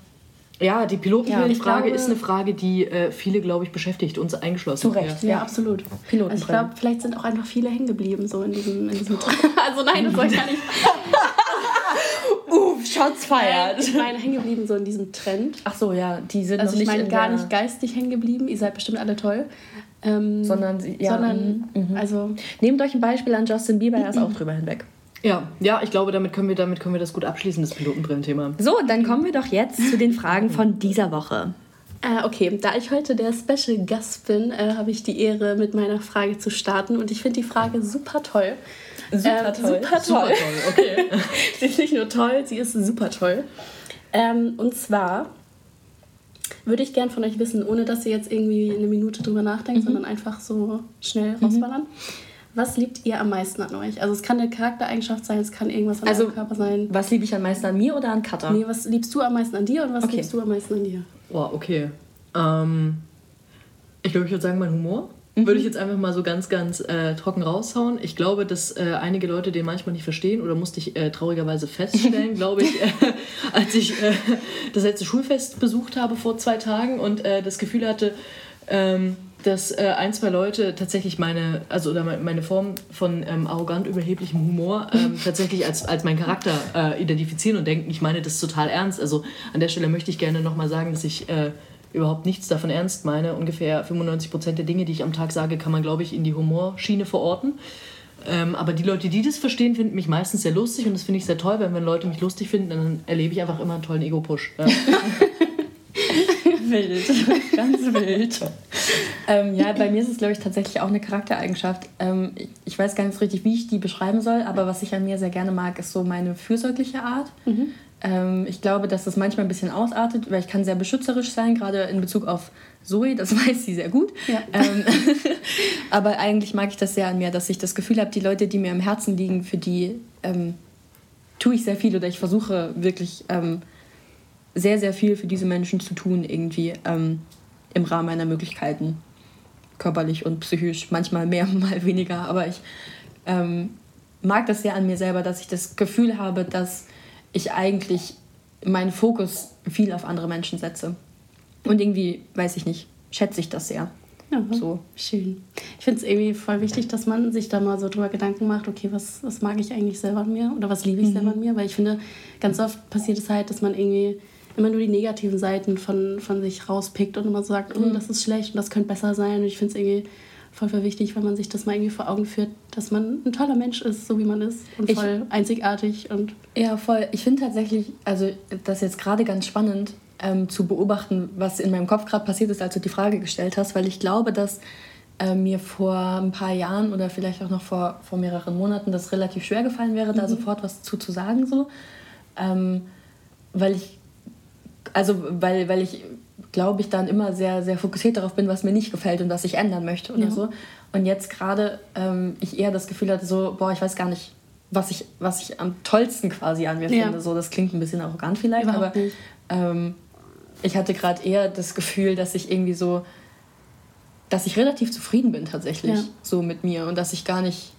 [SPEAKER 1] Ja, die
[SPEAKER 2] Ja,
[SPEAKER 1] Pilotenfrage
[SPEAKER 2] ich glaube-
[SPEAKER 1] ist eine Frage, die äh, viele, glaube ich, beschäftigt, uns eingeschlossen.
[SPEAKER 2] Zu Recht.
[SPEAKER 3] Ja,
[SPEAKER 2] Ja.
[SPEAKER 3] absolut.
[SPEAKER 2] Pilotenbrillen.
[SPEAKER 3] Also ich glaube, vielleicht sind auch einfach viele hängen geblieben so in diesem, in diesem Also nein, das soll gar nicht.
[SPEAKER 2] Uff, Shots feiert.
[SPEAKER 3] Ich meine, hängen geblieben so in diesem Trend.
[SPEAKER 2] Ach so, ja, die sind
[SPEAKER 3] Also
[SPEAKER 2] noch
[SPEAKER 3] ich
[SPEAKER 2] nicht
[SPEAKER 3] meine
[SPEAKER 2] in
[SPEAKER 3] gar nicht geistig hängen geblieben. Ihr seid bestimmt alle toll. Ähm,
[SPEAKER 2] Sondern sie- ja,
[SPEAKER 3] sondern also
[SPEAKER 2] Nehmt euch ein Beispiel an Justin Bieber, er ist auch drüber hinweg.
[SPEAKER 1] Ja, ja, ich glaube, damit können wir, damit können wir das gut abschließen, das Pilotenbrillenthema.
[SPEAKER 2] So, dann kommen wir doch jetzt zu den Fragen von dieser Woche.
[SPEAKER 3] Äh, okay, da ich heute der Special Gast bin, äh, habe ich die Ehre, mit meiner Frage zu starten. Und ich finde die Frage super toll.
[SPEAKER 2] Super
[SPEAKER 3] Ähm,
[SPEAKER 2] toll.
[SPEAKER 3] Super
[SPEAKER 1] Super
[SPEAKER 3] toll.
[SPEAKER 1] toll, okay.
[SPEAKER 3] sie ist nicht nur toll, sie ist super toll. Ähm, und zwar würde ich gern von euch wissen, ohne dass ihr jetzt irgendwie eine Minute drüber nachdenkt, sondern einfach so schnell rausballern. Was liebt ihr am meisten an euch? Also es kann eine Charaktereigenschaft sein, es kann irgendwas an
[SPEAKER 2] Also-
[SPEAKER 3] eurem Körper sein.
[SPEAKER 2] Was liebe ich am meisten an mir oder an Cutter?
[SPEAKER 3] Nee, was liebst du am meisten an dir und was
[SPEAKER 2] Okay.
[SPEAKER 3] liebst du am meisten an dir?
[SPEAKER 1] Boah, okay. Ähm, ich glaube, ich würde sagen, mein Humor.
[SPEAKER 2] Mhm.
[SPEAKER 1] Würde ich jetzt einfach mal so ganz, ganz äh, trocken raushauen. Ich glaube, dass äh, einige Leute den manchmal nicht verstehen oder musste ich äh, traurigerweise feststellen, glaube ich, äh, als ich äh, das letzte Schulfest besucht habe vor zwei Tagen und äh, das Gefühl hatte, ähm, dass äh, ein, zwei Leute tatsächlich meine, also oder me- meine Form von ähm, arrogant überheblichem Humor ähm, tatsächlich als, als meinen Charakter äh, identifizieren und denken, ich meine das total ernst. Also an der Stelle möchte ich gerne nochmal sagen, dass ich äh, überhaupt nichts davon ernst meine. Ungefähr 95% der Dinge, die ich am Tag sage, kann man, glaube ich, in die Humorschiene verorten. Ähm, aber die Leute, die das verstehen, finden mich meistens sehr lustig und das finde ich sehr toll, weil wenn Leute mich lustig finden, dann erlebe ich einfach immer einen tollen Ego-Push. Ja.
[SPEAKER 2] Wild. Ganz wild. Ähm, ja, bei mir ist es, glaube ich, tatsächlich auch eine Charaktereigenschaft. Ähm, ich, weiß gar nicht so richtig, wie ich die beschreiben soll, aber was ich an mir sehr gerne mag, ist so meine fürsorgliche Art. Mhm. Ähm, ich glaube, dass das manchmal ein bisschen ausartet, weil ich kann sehr beschützerisch sein, gerade in Bezug auf Zoe, das weiß sie sehr gut. Ja. Ähm, aber eigentlich mag ich das sehr an mir, dass ich das Gefühl habe, die Leute, die mir am Herzen liegen, für die ähm, tue ich sehr viel oder ich versuche wirklich ähm, sehr, sehr viel für diese Menschen zu tun, irgendwie ähm, im Rahmen meiner Möglichkeiten. Körperlich und psychisch, manchmal mehr, mal weniger. Aber ich ähm, mag das sehr an mir selber, dass ich das Gefühl habe, dass ich eigentlich meinen Fokus viel auf andere Menschen setze. Und irgendwie, weiß ich nicht, schätze ich das sehr.
[SPEAKER 3] Ja, so. schön. Ich finde es irgendwie voll wichtig, dass man sich da mal so drüber Gedanken macht, okay, was, was mag ich eigentlich selber an mir oder was liebe ich mhm. selber an mir? Weil ich finde, ganz oft passiert es halt, dass man irgendwie immer nur die negativen Seiten von, von sich rauspickt und immer so sagt, oh, mhm. das ist schlecht und das könnte besser sein. Und ich finde es irgendwie voll, voll wichtig, wenn man sich das mal irgendwie vor Augen führt, dass man ein toller Mensch ist, so wie man ist und voll ich, einzigartig und
[SPEAKER 2] ja voll. Ich finde tatsächlich, also das ist jetzt gerade ganz spannend ähm, zu beobachten, was in meinem Kopf gerade passiert ist, als du die Frage gestellt hast, weil ich glaube, dass äh, mir vor ein paar Jahren oder vielleicht auch noch vor, vor mehreren Monaten das relativ schwer gefallen wäre, mhm. da sofort was zu, zu sagen so, ähm, weil ich also weil, weil ich glaube ich, dann immer sehr, sehr fokussiert darauf bin, was mir nicht gefällt und was ich ändern möchte oder ja. so. Und jetzt gerade ähm, ich eher das Gefühl hatte, so, boah, ich weiß gar nicht, was ich, was ich am tollsten quasi an mir ja. finde. So, das klingt ein bisschen arrogant vielleicht, Überhaupt aber ähm, ich hatte gerade eher das Gefühl, dass ich irgendwie so, dass ich relativ zufrieden bin tatsächlich ja. so mit mir und dass ich gar nicht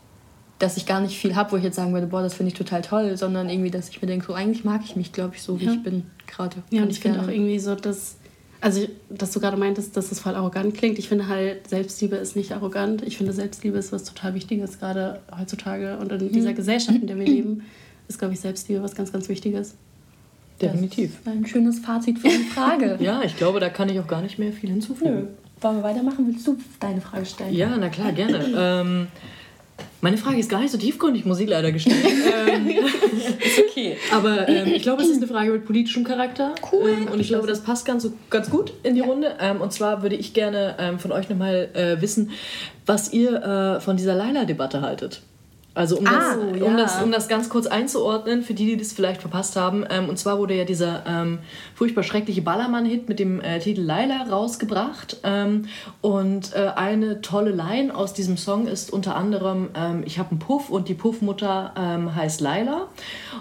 [SPEAKER 2] dass ich gar nicht viel habe, wo ich jetzt sagen würde, boah, das finde ich total toll, sondern irgendwie, dass ich mir denke, so eigentlich mag ich mich, glaube ich, so wie ja. ich bin gerade.
[SPEAKER 3] Ja, und ich finde auch irgendwie so, dass also, dass du gerade meintest, dass das voll arrogant klingt. Ich finde halt, Selbstliebe ist nicht arrogant. Ich finde, Selbstliebe ist was total Wichtiges, gerade heutzutage und in dieser mhm. Gesellschaft, in der wir leben, ist, glaube ich, Selbstliebe was ganz, ganz Wichtiges.
[SPEAKER 2] Definitiv. ein schönes Fazit für die Frage.
[SPEAKER 1] ja, ich glaube, da kann ich auch gar nicht mehr viel hinzufügen. Nö.
[SPEAKER 2] Wollen wir weitermachen? Willst du deine Frage stellen?
[SPEAKER 1] Ja, na klar, gerne. ähm, meine Frage ist gar nicht so tiefgründig, muss ich leider gestehen. ähm, ist okay. Aber ähm, ich glaube, es ist eine Frage mit politischem Charakter. Cool. Ähm, und ich glaube, das passt ganz, ganz gut in die ja. Runde. Ähm, und zwar würde ich gerne ähm, von euch nochmal äh, wissen, was ihr äh, von dieser Leila-Debatte haltet. Also um, ah, das, ja. um, das, um das ganz kurz einzuordnen, für die, die das vielleicht verpasst haben. Ähm, und zwar wurde ja dieser ähm, furchtbar schreckliche Ballermann-Hit mit dem äh, Titel Laila rausgebracht. Ähm, und äh, eine tolle Line aus diesem Song ist unter anderem, ähm, ich habe einen Puff und die Puffmutter ähm, heißt Laila.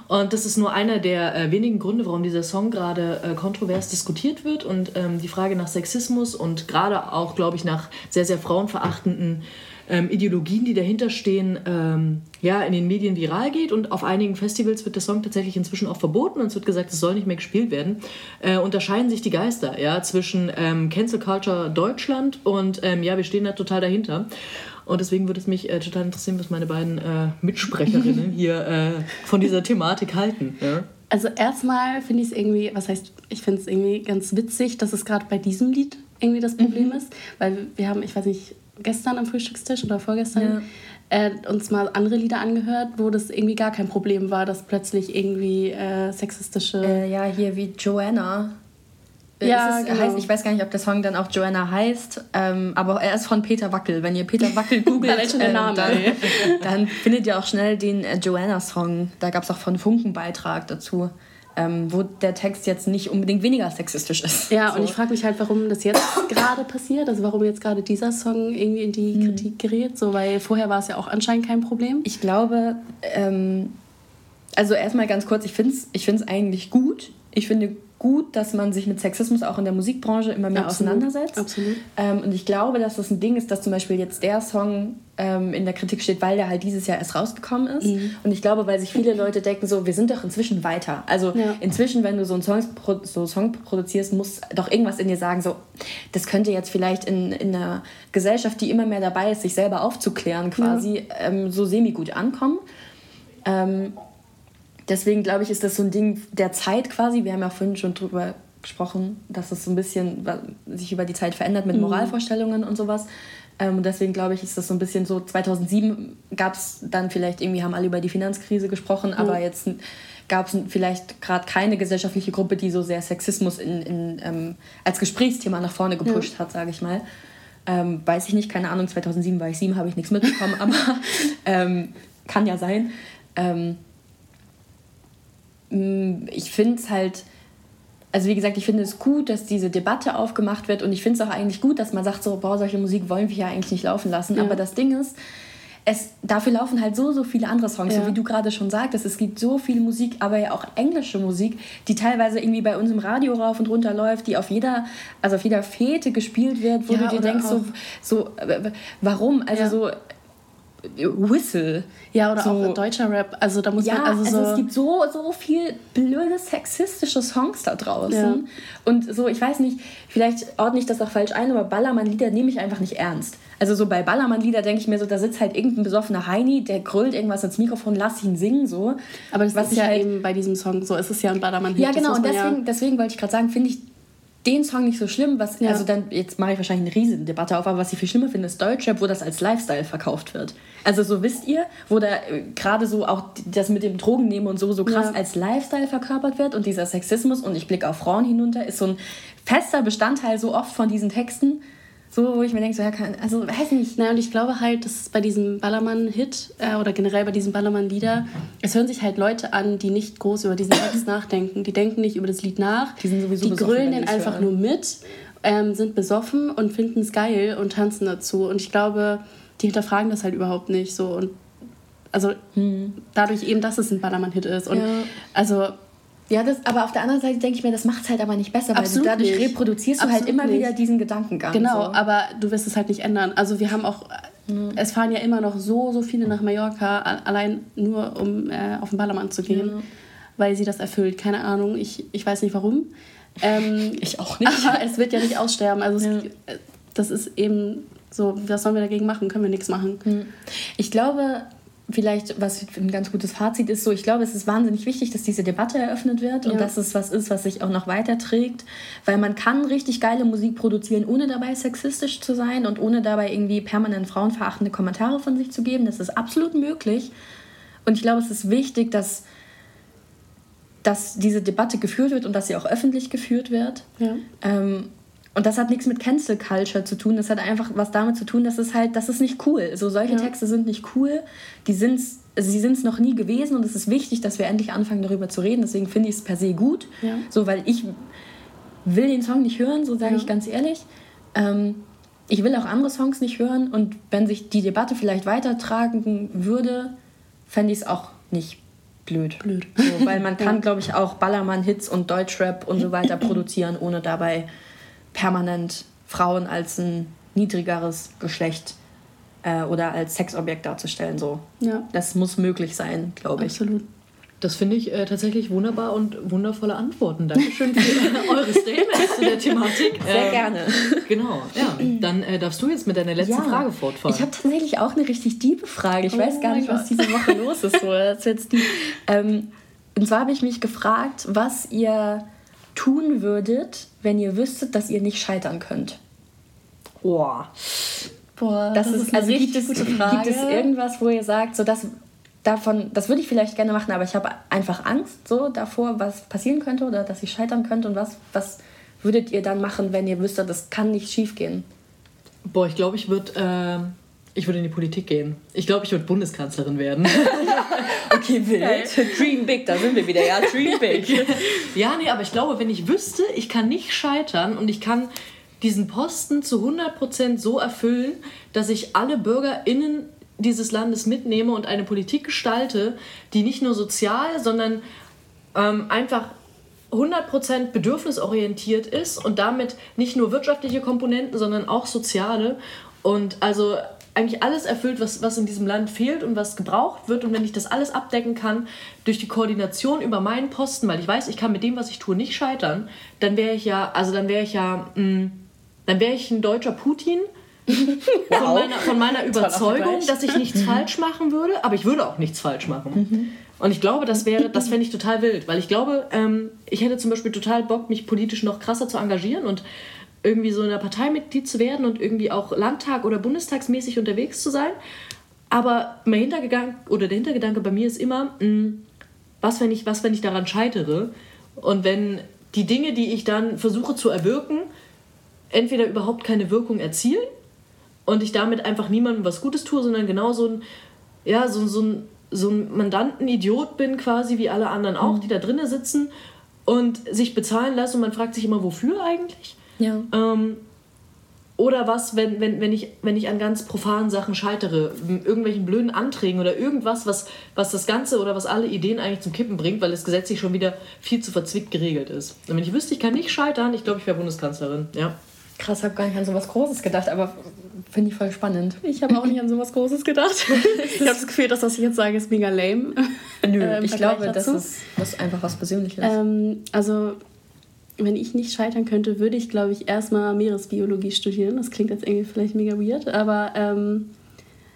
[SPEAKER 1] Und das ist nur einer der äh, wenigen Gründe, warum dieser Song gerade äh, kontrovers diskutiert wird. Und ähm, die Frage nach Sexismus und gerade auch, glaube ich, nach sehr, sehr frauenverachtenden ähm, Ideologien, die dahinter stehen, ähm, ja, in den Medien viral geht. Und auf einigen Festivals wird der Song tatsächlich inzwischen auch verboten und es wird gesagt, es soll nicht mehr gespielt werden. Äh, unterscheiden sich die Geister ja, zwischen ähm, Cancel Culture Deutschland und ähm, ja, wir stehen da total dahinter. Und deswegen würde es mich äh, total interessieren, was meine beiden äh, Mitsprecherinnen hier äh, von dieser Thematik halten. Ja?
[SPEAKER 3] Also erstmal finde ich es irgendwie, was heißt, ich finde es irgendwie ganz witzig, dass es gerade bei diesem Lied irgendwie das Problem mhm. ist, weil wir haben, ich weiß nicht, gestern am Frühstückstisch oder vorgestern ja. äh, uns mal andere Lieder angehört, wo das irgendwie gar kein Problem war, dass plötzlich irgendwie äh, sexistische.
[SPEAKER 2] Äh, ja, hier wie Joanna. Äh, ja, es, genau. heißt, ich weiß gar nicht, ob der Song dann auch Joanna heißt, ähm, aber er ist von Peter Wackel. Wenn ihr Peter Wackel googelt, ähm, dann, dann, findet ihr auch schnell den äh, Joanna-Song. Da gab es auch von Funken Beitrag dazu ähm, wo der Text jetzt nicht unbedingt weniger sexistisch ist.
[SPEAKER 3] Ja, so. und ich frage mich halt, warum das jetzt gerade passiert, also warum jetzt gerade dieser Song irgendwie in die hm. Kritik gerät, so, weil vorher war es ja auch anscheinend kein Problem.
[SPEAKER 2] Ich glaube, ähm, also erstmal ganz kurz, ich finde es ich find's eigentlich gut. Ich finde gut, dass man sich mit Sexismus auch in der Musikbranche immer mehr Absolut. auseinandersetzt. Absolut. Ähm, und ich glaube, dass das ein Ding ist, dass zum Beispiel jetzt der Song ähm, in der Kritik steht, weil der halt dieses Jahr erst rausgekommen ist. Mhm. Und ich glaube, weil sich viele Leute denken, so, wir sind doch inzwischen weiter. Also ja. inzwischen, wenn du so einen Song, so Song produzierst, muss doch irgendwas in dir sagen, so, das könnte jetzt vielleicht in, in einer Gesellschaft, die immer mehr dabei ist, sich selber aufzuklären, quasi ja. ähm, so semi-gut ankommen. Ähm, deswegen glaube ich, ist das so ein Ding der Zeit quasi. Wir haben ja vorhin schon drüber gesprochen, dass es so ein bisschen sich über die Zeit verändert mit mhm. Moralvorstellungen und sowas. Ähm, und deswegen glaube ich, ist das so ein bisschen so, 2007 gab es dann vielleicht irgendwie, haben alle über die Finanzkrise gesprochen, mhm. aber jetzt gab es vielleicht gerade keine gesellschaftliche Gruppe, die so sehr Sexismus in, in, ähm, als Gesprächsthema nach vorne gepusht ja. hat, sage ich mal. Ähm, weiß ich nicht, keine Ahnung, 2007 war ich sieben, habe ich nichts mitbekommen, aber ähm, kann ja sein. Mm, ich finde es halt, also wie gesagt, ich finde es gut, dass diese Debatte aufgemacht wird und ich finde es auch eigentlich gut, dass man sagt, so, boah, solche Musik wollen wir ja eigentlich nicht laufen lassen. Ja. Aber das Ding ist, es, dafür laufen halt so, so viele andere Songs, ja. so wie du gerade schon sagtest. Es gibt so viel Musik, aber ja auch englische Musik, die teilweise irgendwie bei uns im Radio rauf und runter läuft, die auf jeder, also auf jeder Fete gespielt wird, wo ja, du dir denkst, so, so, warum? Also so Whistle.
[SPEAKER 3] Ja, oder so. auch deutscher Rap. Also da muss
[SPEAKER 2] ja,
[SPEAKER 3] man
[SPEAKER 2] also, also so es gibt so, so viel blöde sexistische Songs da draußen. Ja. Und so, ich weiß nicht, vielleicht ordne ich das auch falsch ein, aber Ballermann-Lieder nehme ich einfach nicht ernst. Also so bei Ballermann-Lieder denke ich mir so, da sitzt halt irgendein besoffener Heini, der grölt irgendwas ins Mikrofon, lass ihn singen so.
[SPEAKER 3] Aber das was ist ja halt eben bei diesem Song so, es ist ja ein Ballermann-Hit.
[SPEAKER 2] Ja genau, und deswegen, ja deswegen wollte ich gerade sagen, finde ich den Song nicht so schlimm, was, ja. also dann, jetzt mache ich wahrscheinlich eine riesen Debatte auf, aber was ich viel schlimmer finde, ist Deutschrap, wo das als Lifestyle verkauft wird. Also so wisst ihr, wo da äh, gerade so auch das mit dem Drogennehmen und so so krass ja. als Lifestyle verkörpert wird und dieser Sexismus und ich blicke auf Frauen hinunter, ist so ein fester Bestandteil so oft von diesen Texten. So, wo ich mir denke, so, ja, kann, also weiß nicht.
[SPEAKER 3] Naja, und ich glaube halt, dass bei diesem Ballermann-Hit äh, oder generell bei diesen Ballermann-Lieder, es hören sich halt Leute an, die nicht groß über diesen Text nachdenken. Die denken nicht über das Lied nach. Die sind sowieso Die grölen den einfach hören. nur mit, ähm, sind besoffen und finden es geil und tanzen dazu. Und ich glaube, die hinterfragen das halt überhaupt nicht. So. Und also hm. dadurch eben, dass es ein Ballermann-Hit ist. Und ja. also
[SPEAKER 2] ja, das, aber auf der anderen Seite denke ich mir, das macht es halt aber nicht besser, weil Absolut du dadurch nicht. reproduzierst Absolut du halt immer nicht. wieder diesen Gedankengang.
[SPEAKER 3] Genau, so. aber du wirst es halt nicht ändern. Also wir haben auch, mhm. es fahren ja immer noch so, so viele nach Mallorca, allein nur um äh, auf den Ballermann zu gehen, mhm. weil sie das erfüllt. Keine Ahnung, ich, ich weiß nicht warum.
[SPEAKER 2] Ähm, ich auch nicht.
[SPEAKER 3] Aber es wird ja nicht aussterben. Also ja. es, das ist eben so, was sollen wir dagegen machen? Können wir nichts machen. Mhm.
[SPEAKER 2] Ich glaube, vielleicht, was ein ganz gutes Fazit ist, so ich glaube, es ist wahnsinnig wichtig, dass diese Debatte eröffnet wird und ja. dass es was ist, was sich auch noch weiterträgt, weil man kann richtig geile Musik produzieren, ohne dabei sexistisch zu sein und ohne dabei irgendwie permanent frauenverachtende Kommentare von sich zu geben. Das ist absolut möglich. Und ich glaube, es ist wichtig, dass, dass diese Debatte geführt wird und dass sie auch öffentlich geführt wird. Ja. Ähm, und das hat nichts mit Cancel Culture zu tun. Das hat einfach was damit zu tun, dass es halt, das ist nicht cool. So solche ja. Texte sind nicht cool. Die sind's, also sie sind es noch nie gewesen und es ist wichtig, dass wir endlich anfangen darüber zu reden. Deswegen finde ich es per se gut. Ja. So, weil ich will den Song nicht hören, so sage ja. ich ganz ehrlich. Ähm, ich will auch andere Songs nicht hören und wenn sich die Debatte vielleicht weitertragen würde, fände ich es auch nicht blöd. Blöd. So, weil man kann, glaube ich, auch Ballermann-Hits und Deutschrap und so weiter produzieren, ohne dabei permanent Frauen als ein niedrigeres Geschlecht äh, oder als Sexobjekt darzustellen. So. Ja. Das muss möglich sein, glaube ich. Absolut.
[SPEAKER 1] Das finde ich äh, tatsächlich wunderbar und wundervolle Antworten. Dankeschön für eure Statements zu der Thematik.
[SPEAKER 2] Sehr ähm, gerne.
[SPEAKER 1] Genau, ja. Dann äh, darfst du jetzt mit deiner letzten ja. Frage fortfahren.
[SPEAKER 2] Ich habe tatsächlich auch eine richtig tiefe Frage. Ich oh weiß gar nicht, was diese Woche los ist. So. Das ist jetzt die, ähm, und zwar habe ich mich gefragt, was ihr tun würdet, wenn ihr wüsstet, dass ihr nicht scheitern könnt? Boah. Boah, das, das ist, also gibt es, gibt es irgendwas, wo ihr sagt, so das davon, das würde ich vielleicht gerne machen, aber ich habe einfach Angst so davor, was passieren könnte oder dass ich scheitern könnte und was, was würdet ihr dann machen, wenn ihr wüsstet, das kann nicht schief gehen?
[SPEAKER 1] Boah, ich glaube, ich würde äh, ich würde in die Politik gehen. Ich glaube, ich würde Bundeskanzlerin werden.
[SPEAKER 2] okay, wild. Dream big, da sind wir wieder, ja. Dream big.
[SPEAKER 1] ja, nee, aber ich glaube, wenn ich wüsste, ich kann nicht scheitern und ich kann diesen Posten zu 100% so erfüllen, dass ich alle BürgerInnen dieses Landes mitnehme und eine Politik gestalte, die nicht nur sozial, sondern ähm, einfach 100% bedürfnisorientiert ist und damit nicht nur wirtschaftliche Komponenten, sondern auch soziale. Und also eigentlich alles erfüllt, was, was in diesem Land fehlt und was gebraucht wird. Und wenn ich das alles abdecken kann durch die Koordination über meinen Posten, weil ich weiß, ich kann mit dem, was ich tue, nicht scheitern, dann wäre ich ja, also dann wäre ich ja, mh, mm, dann wäre ich ein deutscher Putin. Wow. Von, meiner, von meiner Überzeugung, dass ich nichts falsch machen würde, aber ich würde auch nichts falsch machen. Mhm. Und ich glaube, das wäre, das fände ich total wild, weil ich glaube, ähm, ich hätte zum Beispiel total Bock, mich politisch noch krasser zu engagieren und irgendwie so in der Partei Mitglied zu werden und irgendwie auch Landtag- oder Bundestagsmäßig unterwegs zu sein. Aber mein Hintergedanke oder der Hintergedanke bei mir ist immer, mh, hm, was, wenn ich, was, wenn ich daran scheitere? Und wenn die Dinge, die ich dann versuche zu erwirken, entweder überhaupt keine Wirkung erzielen und ich damit einfach niemandem was Gutes tue, sondern genau so ein, ja, so, so ein, so ein Mandanten-Idiot bin, quasi wie alle anderen auch, mhm. die da drinnen sitzen und sich bezahlen lassen und man fragt sich immer, wofür eigentlich? Ja. Ähm, oder was, wenn, wenn, wenn, ich, wenn ich an ganz profanen Sachen scheitere, irgendwelchen blöden Anträgen oder irgendwas, was, was das Ganze oder was alle Ideen eigentlich zum Kippen bringt, weil es gesetzlich schon wieder viel zu verzwickt geregelt ist. Und wenn ich wüsste, ich kann nicht scheitern, ich glaube, ich wäre Bundeskanzlerin. Ja.
[SPEAKER 2] Krass, habe gar nicht an so was Großes gedacht, aber finde ich voll spannend.
[SPEAKER 3] Ich habe auch nicht an so was Großes gedacht. ich habe das Gefühl, dass was ich jetzt sage, ist mega lame.
[SPEAKER 2] Nö, ähm, ich glaube, dazu. das ist das einfach was Persönliches.
[SPEAKER 3] Ähm, also wenn ich nicht scheitern könnte, würde ich, glaube ich, erstmal Meeresbiologie studieren. Das klingt jetzt irgendwie vielleicht mega weird, aber ähm,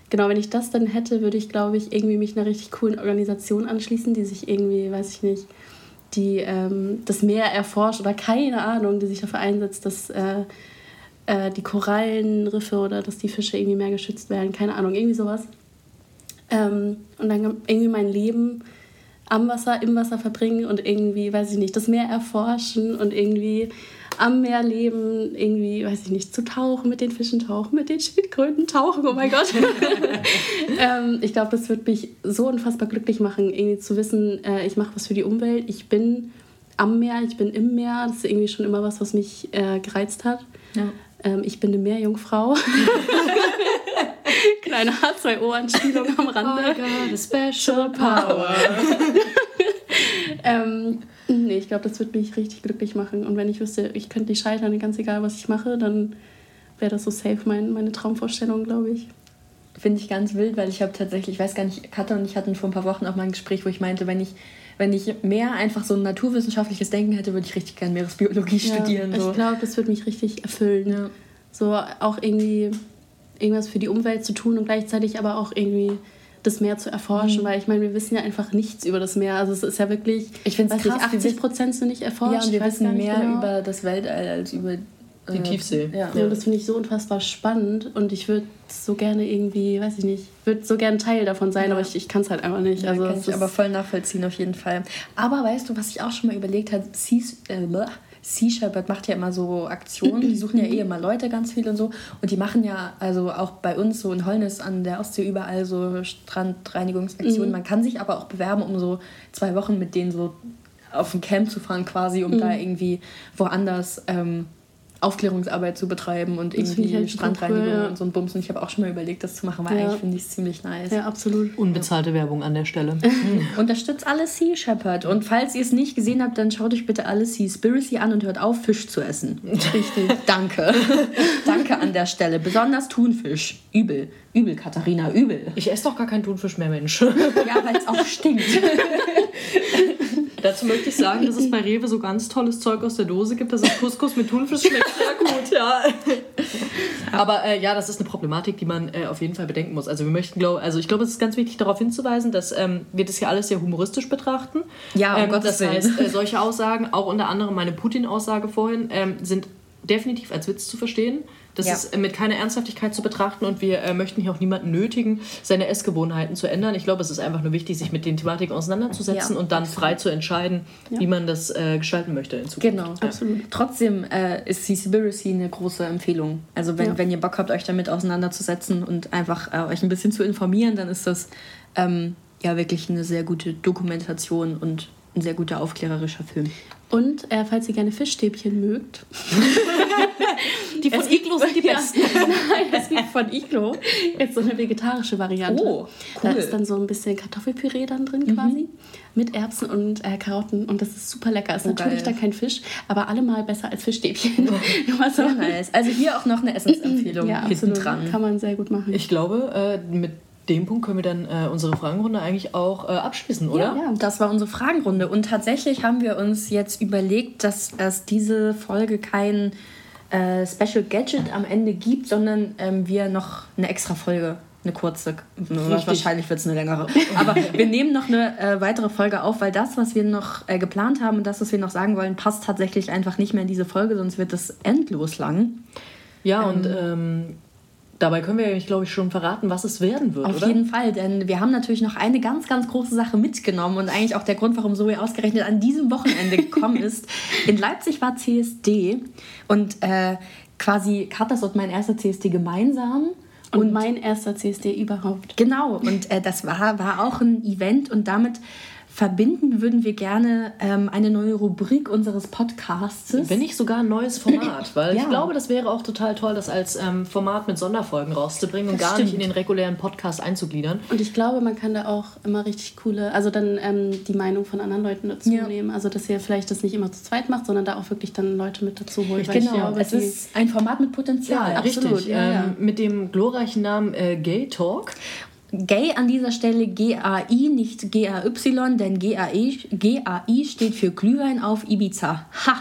[SPEAKER 3] genau, wenn ich das dann hätte, würde ich, glaube ich, irgendwie mich einer richtig coolen Organisation anschließen, die sich irgendwie, weiß ich nicht, die ähm, das Meer erforscht oder keine Ahnung, die sich dafür einsetzt, dass äh, äh, die Korallenriffe oder dass die Fische irgendwie mehr geschützt werden, keine Ahnung, irgendwie sowas. Ähm, und dann irgendwie mein Leben am Wasser, im Wasser verbringen und irgendwie, weiß ich nicht, das Meer erforschen und irgendwie am Meer leben, irgendwie, weiß ich nicht, zu tauchen, mit den Fischen tauchen, mit den Schildkröten tauchen, oh mein Gott. ähm, ich glaube, das wird mich so unfassbar glücklich machen, irgendwie zu wissen, äh, ich mache was für die Umwelt, ich bin am Meer, ich bin im Meer, das ist irgendwie schon immer was, was mich äh, gereizt hat. Ja. Ähm, ich bin eine Meerjungfrau. Kleine H2O-Anspielung am Rande. Oh God, a special power. ähm, nee, ich glaube, das würde mich richtig glücklich machen. Und wenn ich wüsste, ich könnte nicht scheitern, ganz egal, was ich mache, dann wäre das so safe mein, meine Traumvorstellung, glaube ich.
[SPEAKER 2] Finde ich ganz wild, weil ich habe tatsächlich, ich weiß gar nicht, Katha und ich hatten vor ein paar Wochen auch mal ein Gespräch, wo ich meinte, wenn ich wenn ich mehr einfach so ein naturwissenschaftliches Denken hätte, würde ich richtig gerne Meeresbiologie ja, studieren.
[SPEAKER 3] So. Ich glaube, das würde mich richtig erfüllen. Ja. So auch irgendwie irgendwas für die Umwelt zu tun und gleichzeitig aber auch irgendwie das Meer zu erforschen, mhm. weil ich meine, wir wissen ja einfach nichts über das Meer. Also es ist ja wirklich, ich finde es 80 Prozent sind nicht erforscht. Ja, und
[SPEAKER 2] wir wissen mehr genau. über das Weltall als über
[SPEAKER 1] die äh, Tiefsee.
[SPEAKER 3] Ja. ja. das finde ich so unfassbar spannend und ich würde so gerne irgendwie, weiß ich nicht, würde so gerne Teil davon sein, ja. aber ich, ich kann es halt einfach nicht.
[SPEAKER 2] Ja, also kann ich aber voll nachvollziehen auf jeden Fall. Aber weißt du, was ich auch schon mal überlegt habe, äh, Sea Shepherd macht ja immer so Aktionen, die suchen ja eh immer Leute ganz viel und so. Und die machen ja also auch bei uns so in Holnis an der Ostsee überall so Strandreinigungsaktionen. Mhm. Man kann sich aber auch bewerben, um so zwei Wochen mit denen so auf ein Camp zu fahren quasi, um mhm. da irgendwie woanders ähm, Aufklärungsarbeit zu betreiben und irgendwie halt Strandreinigung cool, ja. und so ein Bums. Und ich habe auch schon mal überlegt, das zu machen, weil ja. eigentlich finde ich es ziemlich nice.
[SPEAKER 3] Ja, absolut.
[SPEAKER 1] Unbezahlte ja. Werbung an der Stelle.
[SPEAKER 2] Unterstützt alle Sea Shepherd. Und falls ihr es nicht gesehen habt, dann schaut euch bitte alle Seaspiracy an und hört auf, Fisch zu essen. Richtig. Danke. Danke an der Stelle. Besonders Thunfisch. Übel. Übel, Katharina, übel.
[SPEAKER 1] Ich esse doch gar keinen Thunfisch mehr, Mensch.
[SPEAKER 2] ja, weil es auch stinkt.
[SPEAKER 1] Dazu möchte ich sagen, dass es bei Rewe so ganz tolles Zeug aus der Dose gibt. Das ist Couscous mit Thunfisch, schmeckt sehr gut, ja. Aber äh, ja, das ist eine Problematik, die man äh, auf jeden Fall bedenken muss. Also wir möchten, glaub, also ich glaube, es ist ganz wichtig darauf hinzuweisen, dass ähm, wir das hier alles sehr humoristisch betrachten. Ja, um ähm, Gottes Das heißt, äh, solche Aussagen, auch unter anderem meine Putin-Aussage vorhin, ähm, sind definitiv als Witz zu verstehen. Das ja. ist mit keiner Ernsthaftigkeit zu betrachten und wir äh, möchten hier auch niemanden nötigen, seine Essgewohnheiten zu ändern. Ich glaube, es ist einfach nur wichtig, sich mit den Thematiken auseinanderzusetzen ja, und dann frei zu entscheiden, ja. wie man das äh, gestalten möchte in
[SPEAKER 2] Zukunft. Genau, absolut. Trotzdem äh, ist Seaspiracy eine große Empfehlung. Also wenn, wenn ihr Bock habt, euch damit auseinanderzusetzen und einfach äh, euch ein bisschen zu informieren, dann ist das ähm, ja wirklich eine sehr gute Dokumentation und ein sehr guter aufklärerischer Film.
[SPEAKER 3] Und äh, falls ihr gerne Fischstäbchen mögt.
[SPEAKER 2] die von Iglo sind die besten.
[SPEAKER 3] Nein, es gibt von Iglo jetzt so eine vegetarische Variante. Oh, cool. Da ist dann so ein bisschen Kartoffelpüree dann drin mhm. quasi. Mit Erbsen und äh, Karotten. Und das ist super lecker. Ist oh, natürlich geil. dann kein Fisch, aber allemal besser als Fischstäbchen.
[SPEAKER 2] Oh. so. nice. Also hier auch noch eine Essensempfehlung
[SPEAKER 3] ja, hinten dran. Kann man sehr gut machen.
[SPEAKER 1] Ich glaube, äh, mit dem Punkt können wir dann äh, unsere Fragenrunde eigentlich auch äh, abschließen, oder?
[SPEAKER 2] Ja, ja, das war unsere Fragenrunde. Und tatsächlich haben wir uns jetzt überlegt, dass es diese Folge kein äh, Special Gadget am Ende gibt, sondern ähm, wir noch eine extra Folge, eine kurze, Richtig. wahrscheinlich wird es eine längere. Aber wir nehmen noch eine äh, weitere Folge auf, weil das, was wir noch äh, geplant haben und das, was wir noch sagen wollen, passt tatsächlich einfach nicht mehr in diese Folge, sonst wird es endlos lang.
[SPEAKER 1] Ja, ähm, und ähm, Dabei können wir, ich glaube ich, schon verraten, was es werden wird.
[SPEAKER 2] Auf
[SPEAKER 1] oder?
[SPEAKER 2] jeden Fall, denn wir haben natürlich noch eine ganz, ganz große Sache mitgenommen und eigentlich auch der Grund, warum Zoe ausgerechnet an diesem Wochenende gekommen ist. In Leipzig war CSD und äh, quasi Katas und mein erster CSD gemeinsam.
[SPEAKER 3] Und, und mein erster CSD überhaupt.
[SPEAKER 2] Genau, und äh, das war, war auch ein Event und damit verbinden würden wir gerne ähm, eine neue Rubrik unseres Podcasts.
[SPEAKER 1] Wenn nicht sogar ein neues Format, weil ja. ich glaube, das wäre auch total toll, das als ähm, Format mit Sonderfolgen rauszubringen und das gar stimmt. nicht in den regulären Podcast einzugliedern.
[SPEAKER 3] Und ich glaube, man kann da auch immer richtig coole, also dann ähm, die Meinung von anderen Leuten dazu ja. nehmen. Also, dass ihr vielleicht das nicht immer zu zweit macht, sondern da auch wirklich dann Leute mit dazu holt.
[SPEAKER 2] Genau, glaube, es ist ein Format mit Potenzial.
[SPEAKER 1] Ja, absolut. Richtig, ähm, mit dem glorreichen Namen äh, Gay Talk.
[SPEAKER 2] Gay an dieser Stelle G-A-I, nicht G-A-Y, denn G-A-I steht für Glühwein auf Ibiza. Ha!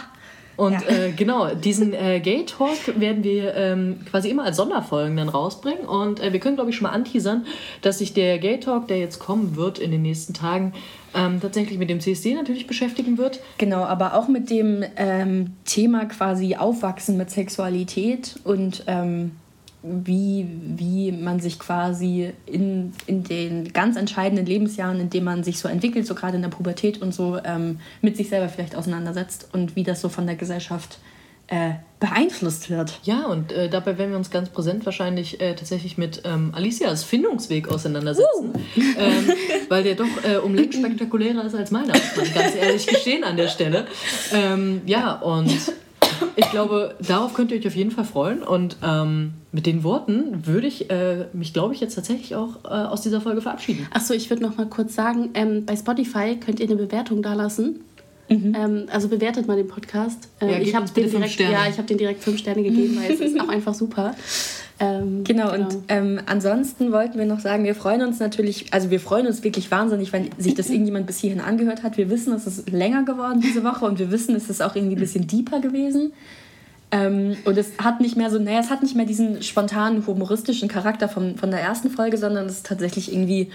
[SPEAKER 1] Und ja. äh, genau, diesen äh, Gay Talk werden wir ähm, quasi immer als Sonderfolgen dann rausbringen. Und äh, wir können, glaube ich, schon mal anteasern, dass sich der Gay Talk, der jetzt kommen wird in den nächsten Tagen, ähm, tatsächlich mit dem CSD natürlich beschäftigen wird.
[SPEAKER 2] Genau, aber auch mit dem ähm, Thema quasi Aufwachsen mit Sexualität und ähm, wie, wie man sich quasi in, in den ganz entscheidenden Lebensjahren, in denen man sich so entwickelt, so gerade in der Pubertät und so, ähm, mit sich selber vielleicht auseinandersetzt und wie das so von der Gesellschaft äh, beeinflusst wird.
[SPEAKER 1] Ja, und äh, dabei werden wir uns ganz präsent wahrscheinlich äh, tatsächlich mit ähm, Alicias Findungsweg auseinandersetzen, uh. ähm, weil der doch äh, um Längen spektakulärer ist als meiner, ganz ehrlich gestehen an der Stelle. Ähm, ja, und ich glaube, darauf könnt ihr euch auf jeden Fall freuen. Und ähm, mit den Worten würde ich äh, mich, glaube ich, jetzt tatsächlich auch äh, aus dieser Folge verabschieden.
[SPEAKER 3] Achso, ich würde noch mal kurz sagen, ähm, bei Spotify könnt ihr eine Bewertung dalassen. Mhm. Ähm, also bewertet mal den Podcast. Äh, ja, ich habe den direkt, ja, ich habe den direkt fünf Sterne gegeben, weil es ist auch einfach super.
[SPEAKER 2] Ähm, genau, genau, und ähm, ansonsten wollten wir noch sagen, wir freuen uns natürlich, also wir freuen uns wirklich wahnsinnig, wenn sich das irgendjemand bis hierhin angehört hat. Wir wissen, es ist länger geworden diese Woche und wir wissen, es ist auch irgendwie ein bisschen deeper gewesen. Ähm, und es hat nicht mehr so, naja, es hat nicht mehr diesen spontanen, humoristischen Charakter von, von der ersten Folge, sondern es ist tatsächlich irgendwie,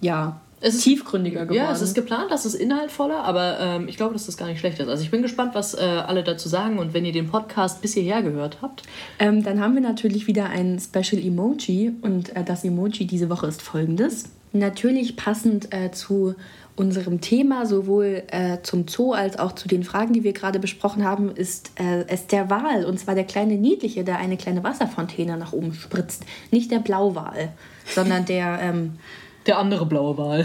[SPEAKER 2] ja, es ist tiefgründiger
[SPEAKER 1] geworden. Ja, es ist geplant, das ist inhaltvoller, aber ähm, ich glaube, dass das gar nicht schlecht ist. Also ich bin gespannt, was äh, alle dazu sagen und wenn ihr den Podcast bis hierher gehört habt.
[SPEAKER 2] Ähm, dann haben wir natürlich wieder ein Special Emoji und äh, das Emoji diese Woche ist folgendes. Natürlich passend äh, zu unserem Thema, sowohl äh, zum Zoo als auch zu den Fragen, die wir gerade besprochen haben, ist äh, es der Wal. Und zwar der kleine Niedliche, der eine kleine Wasserfontäne nach oben spritzt. Nicht der Blauwal, sondern der... Ähm,
[SPEAKER 1] der andere blaue Wal.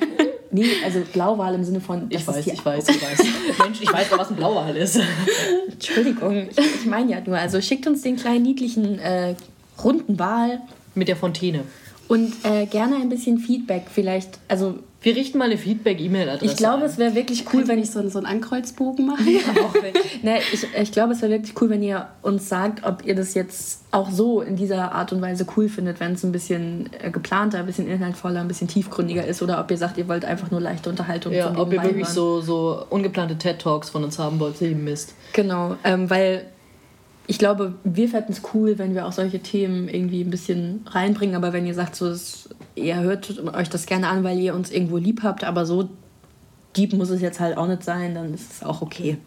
[SPEAKER 2] nee, also Blauwal im Sinne von.
[SPEAKER 1] Ich weiß, ich weiß, ich weiß. Mensch, ich weiß, was ein Blauwal ist.
[SPEAKER 2] Entschuldigung, ich, ich meine ja nur. Also schickt uns den kleinen niedlichen äh, runden Wal.
[SPEAKER 1] Mit der Fontäne.
[SPEAKER 2] Und äh, gerne ein bisschen Feedback, vielleicht. Also
[SPEAKER 1] wir richten mal eine Feedback-E-Mail-Adresse.
[SPEAKER 2] Ich glaube, es wäre wirklich cool, wenn ich so, so einen Ankreuzbogen mache. ne, ich, ich glaube, es wäre wirklich cool, wenn ihr uns sagt, ob ihr das jetzt auch so in dieser Art und Weise cool findet, wenn es ein bisschen äh, geplanter, ein bisschen inhaltvoller, ein bisschen tiefgründiger ist oder ob ihr sagt, ihr wollt einfach nur leichte Unterhaltung.
[SPEAKER 1] Ja, ob ihr wirklich so, so ungeplante TED-Talks von uns haben wollt, eben Mist.
[SPEAKER 2] Genau, ähm, weil ich glaube, wir fänden es cool, wenn wir auch solche Themen irgendwie ein bisschen reinbringen. Aber wenn ihr sagt, so, ihr hört euch das gerne an, weil ihr uns irgendwo lieb habt, aber so deep muss es jetzt halt auch nicht sein, dann ist es auch okay.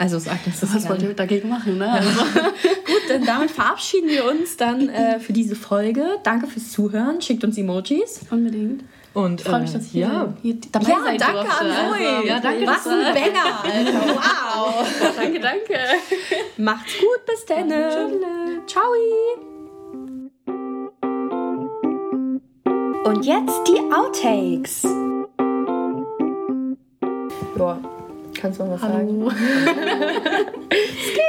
[SPEAKER 2] Also sagt uns das.
[SPEAKER 3] Was wollt ihr dagegen machen, ne? Also.
[SPEAKER 2] Gut, dann damit verabschieden wir uns dann äh, für diese Folge. Danke fürs Zuhören. Schickt uns Emojis.
[SPEAKER 3] Unbedingt.
[SPEAKER 1] Und,
[SPEAKER 3] ich freue mich, dass ich hier,
[SPEAKER 1] ja.
[SPEAKER 3] hier dabei
[SPEAKER 2] ja,
[SPEAKER 3] sein
[SPEAKER 2] danke
[SPEAKER 3] durfte.
[SPEAKER 2] an. Also, ja, danke, Was ein Banger, Alter. Wow.
[SPEAKER 3] danke, danke.
[SPEAKER 2] Macht's gut, bis dann. Ciao. Und jetzt die Outtakes. Boah, kannst du mal was hallo. sagen?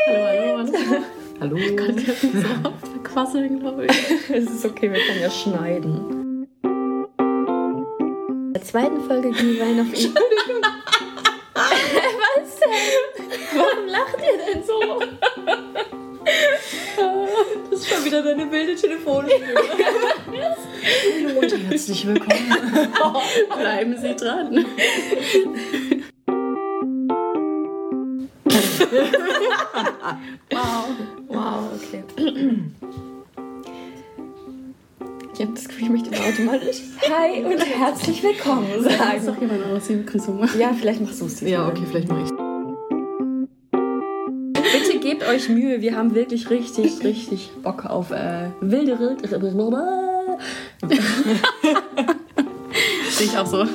[SPEAKER 3] hallo, hallo.
[SPEAKER 1] Hallo.
[SPEAKER 3] Ich kann nicht so quasseln, glaube ich.
[SPEAKER 2] es ist okay, wir können ja schneiden der zweiten Folge Glühwein auf ihn. Was denn? Warum lacht ihr denn so?
[SPEAKER 3] Das ist schon wieder deine wilde Telefonstimme.
[SPEAKER 1] Hallo und herzlich willkommen.
[SPEAKER 3] Bleiben Sie dran.
[SPEAKER 2] Wow, Ich habe das Gefühl, ich möchte automatisch Hi und herzlich willkommen sagen.
[SPEAKER 3] Ist doch jemand anderes die Begrüßung machen.
[SPEAKER 2] Ja, vielleicht machst du es.
[SPEAKER 1] Ja, okay, vielleicht mache ich
[SPEAKER 2] Bitte gebt euch Mühe, wir haben wirklich richtig, richtig Bock auf äh, wilde
[SPEAKER 3] Sehe ich auch so.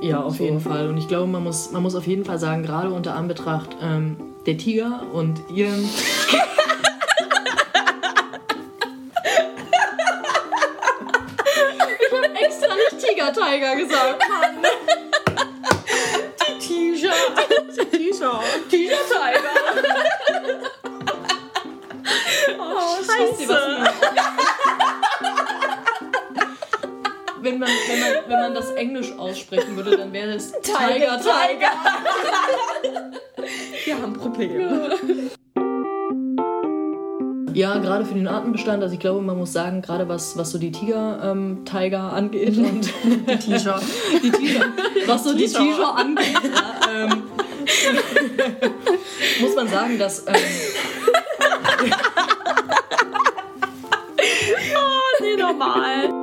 [SPEAKER 1] Ja, auf jeden Fall. Und ich glaube, man muss, man muss auf jeden Fall sagen, gerade unter Anbetracht ähm, der Tiger und ihren. Tiger Tiger gesagt, Mann. Die Tiger.
[SPEAKER 3] T-Shirt.
[SPEAKER 1] Tiger Tiger. Oh, Scheiße. Wenn man, wenn, man, wenn man das Englisch aussprechen würde, dann wäre es Tiger Tiger. Wir haben Probleme. Ja, gerade für den Artenbestand, also ich glaube, man muss sagen, gerade was, was so die Tiger-Tiger angeht und
[SPEAKER 3] Die T-Shirt.
[SPEAKER 1] die Tiger, was so die
[SPEAKER 3] T-Shirt.
[SPEAKER 1] Tiger angeht, ja, ähm, muss man sagen, dass ähm,
[SPEAKER 3] Nee, normal.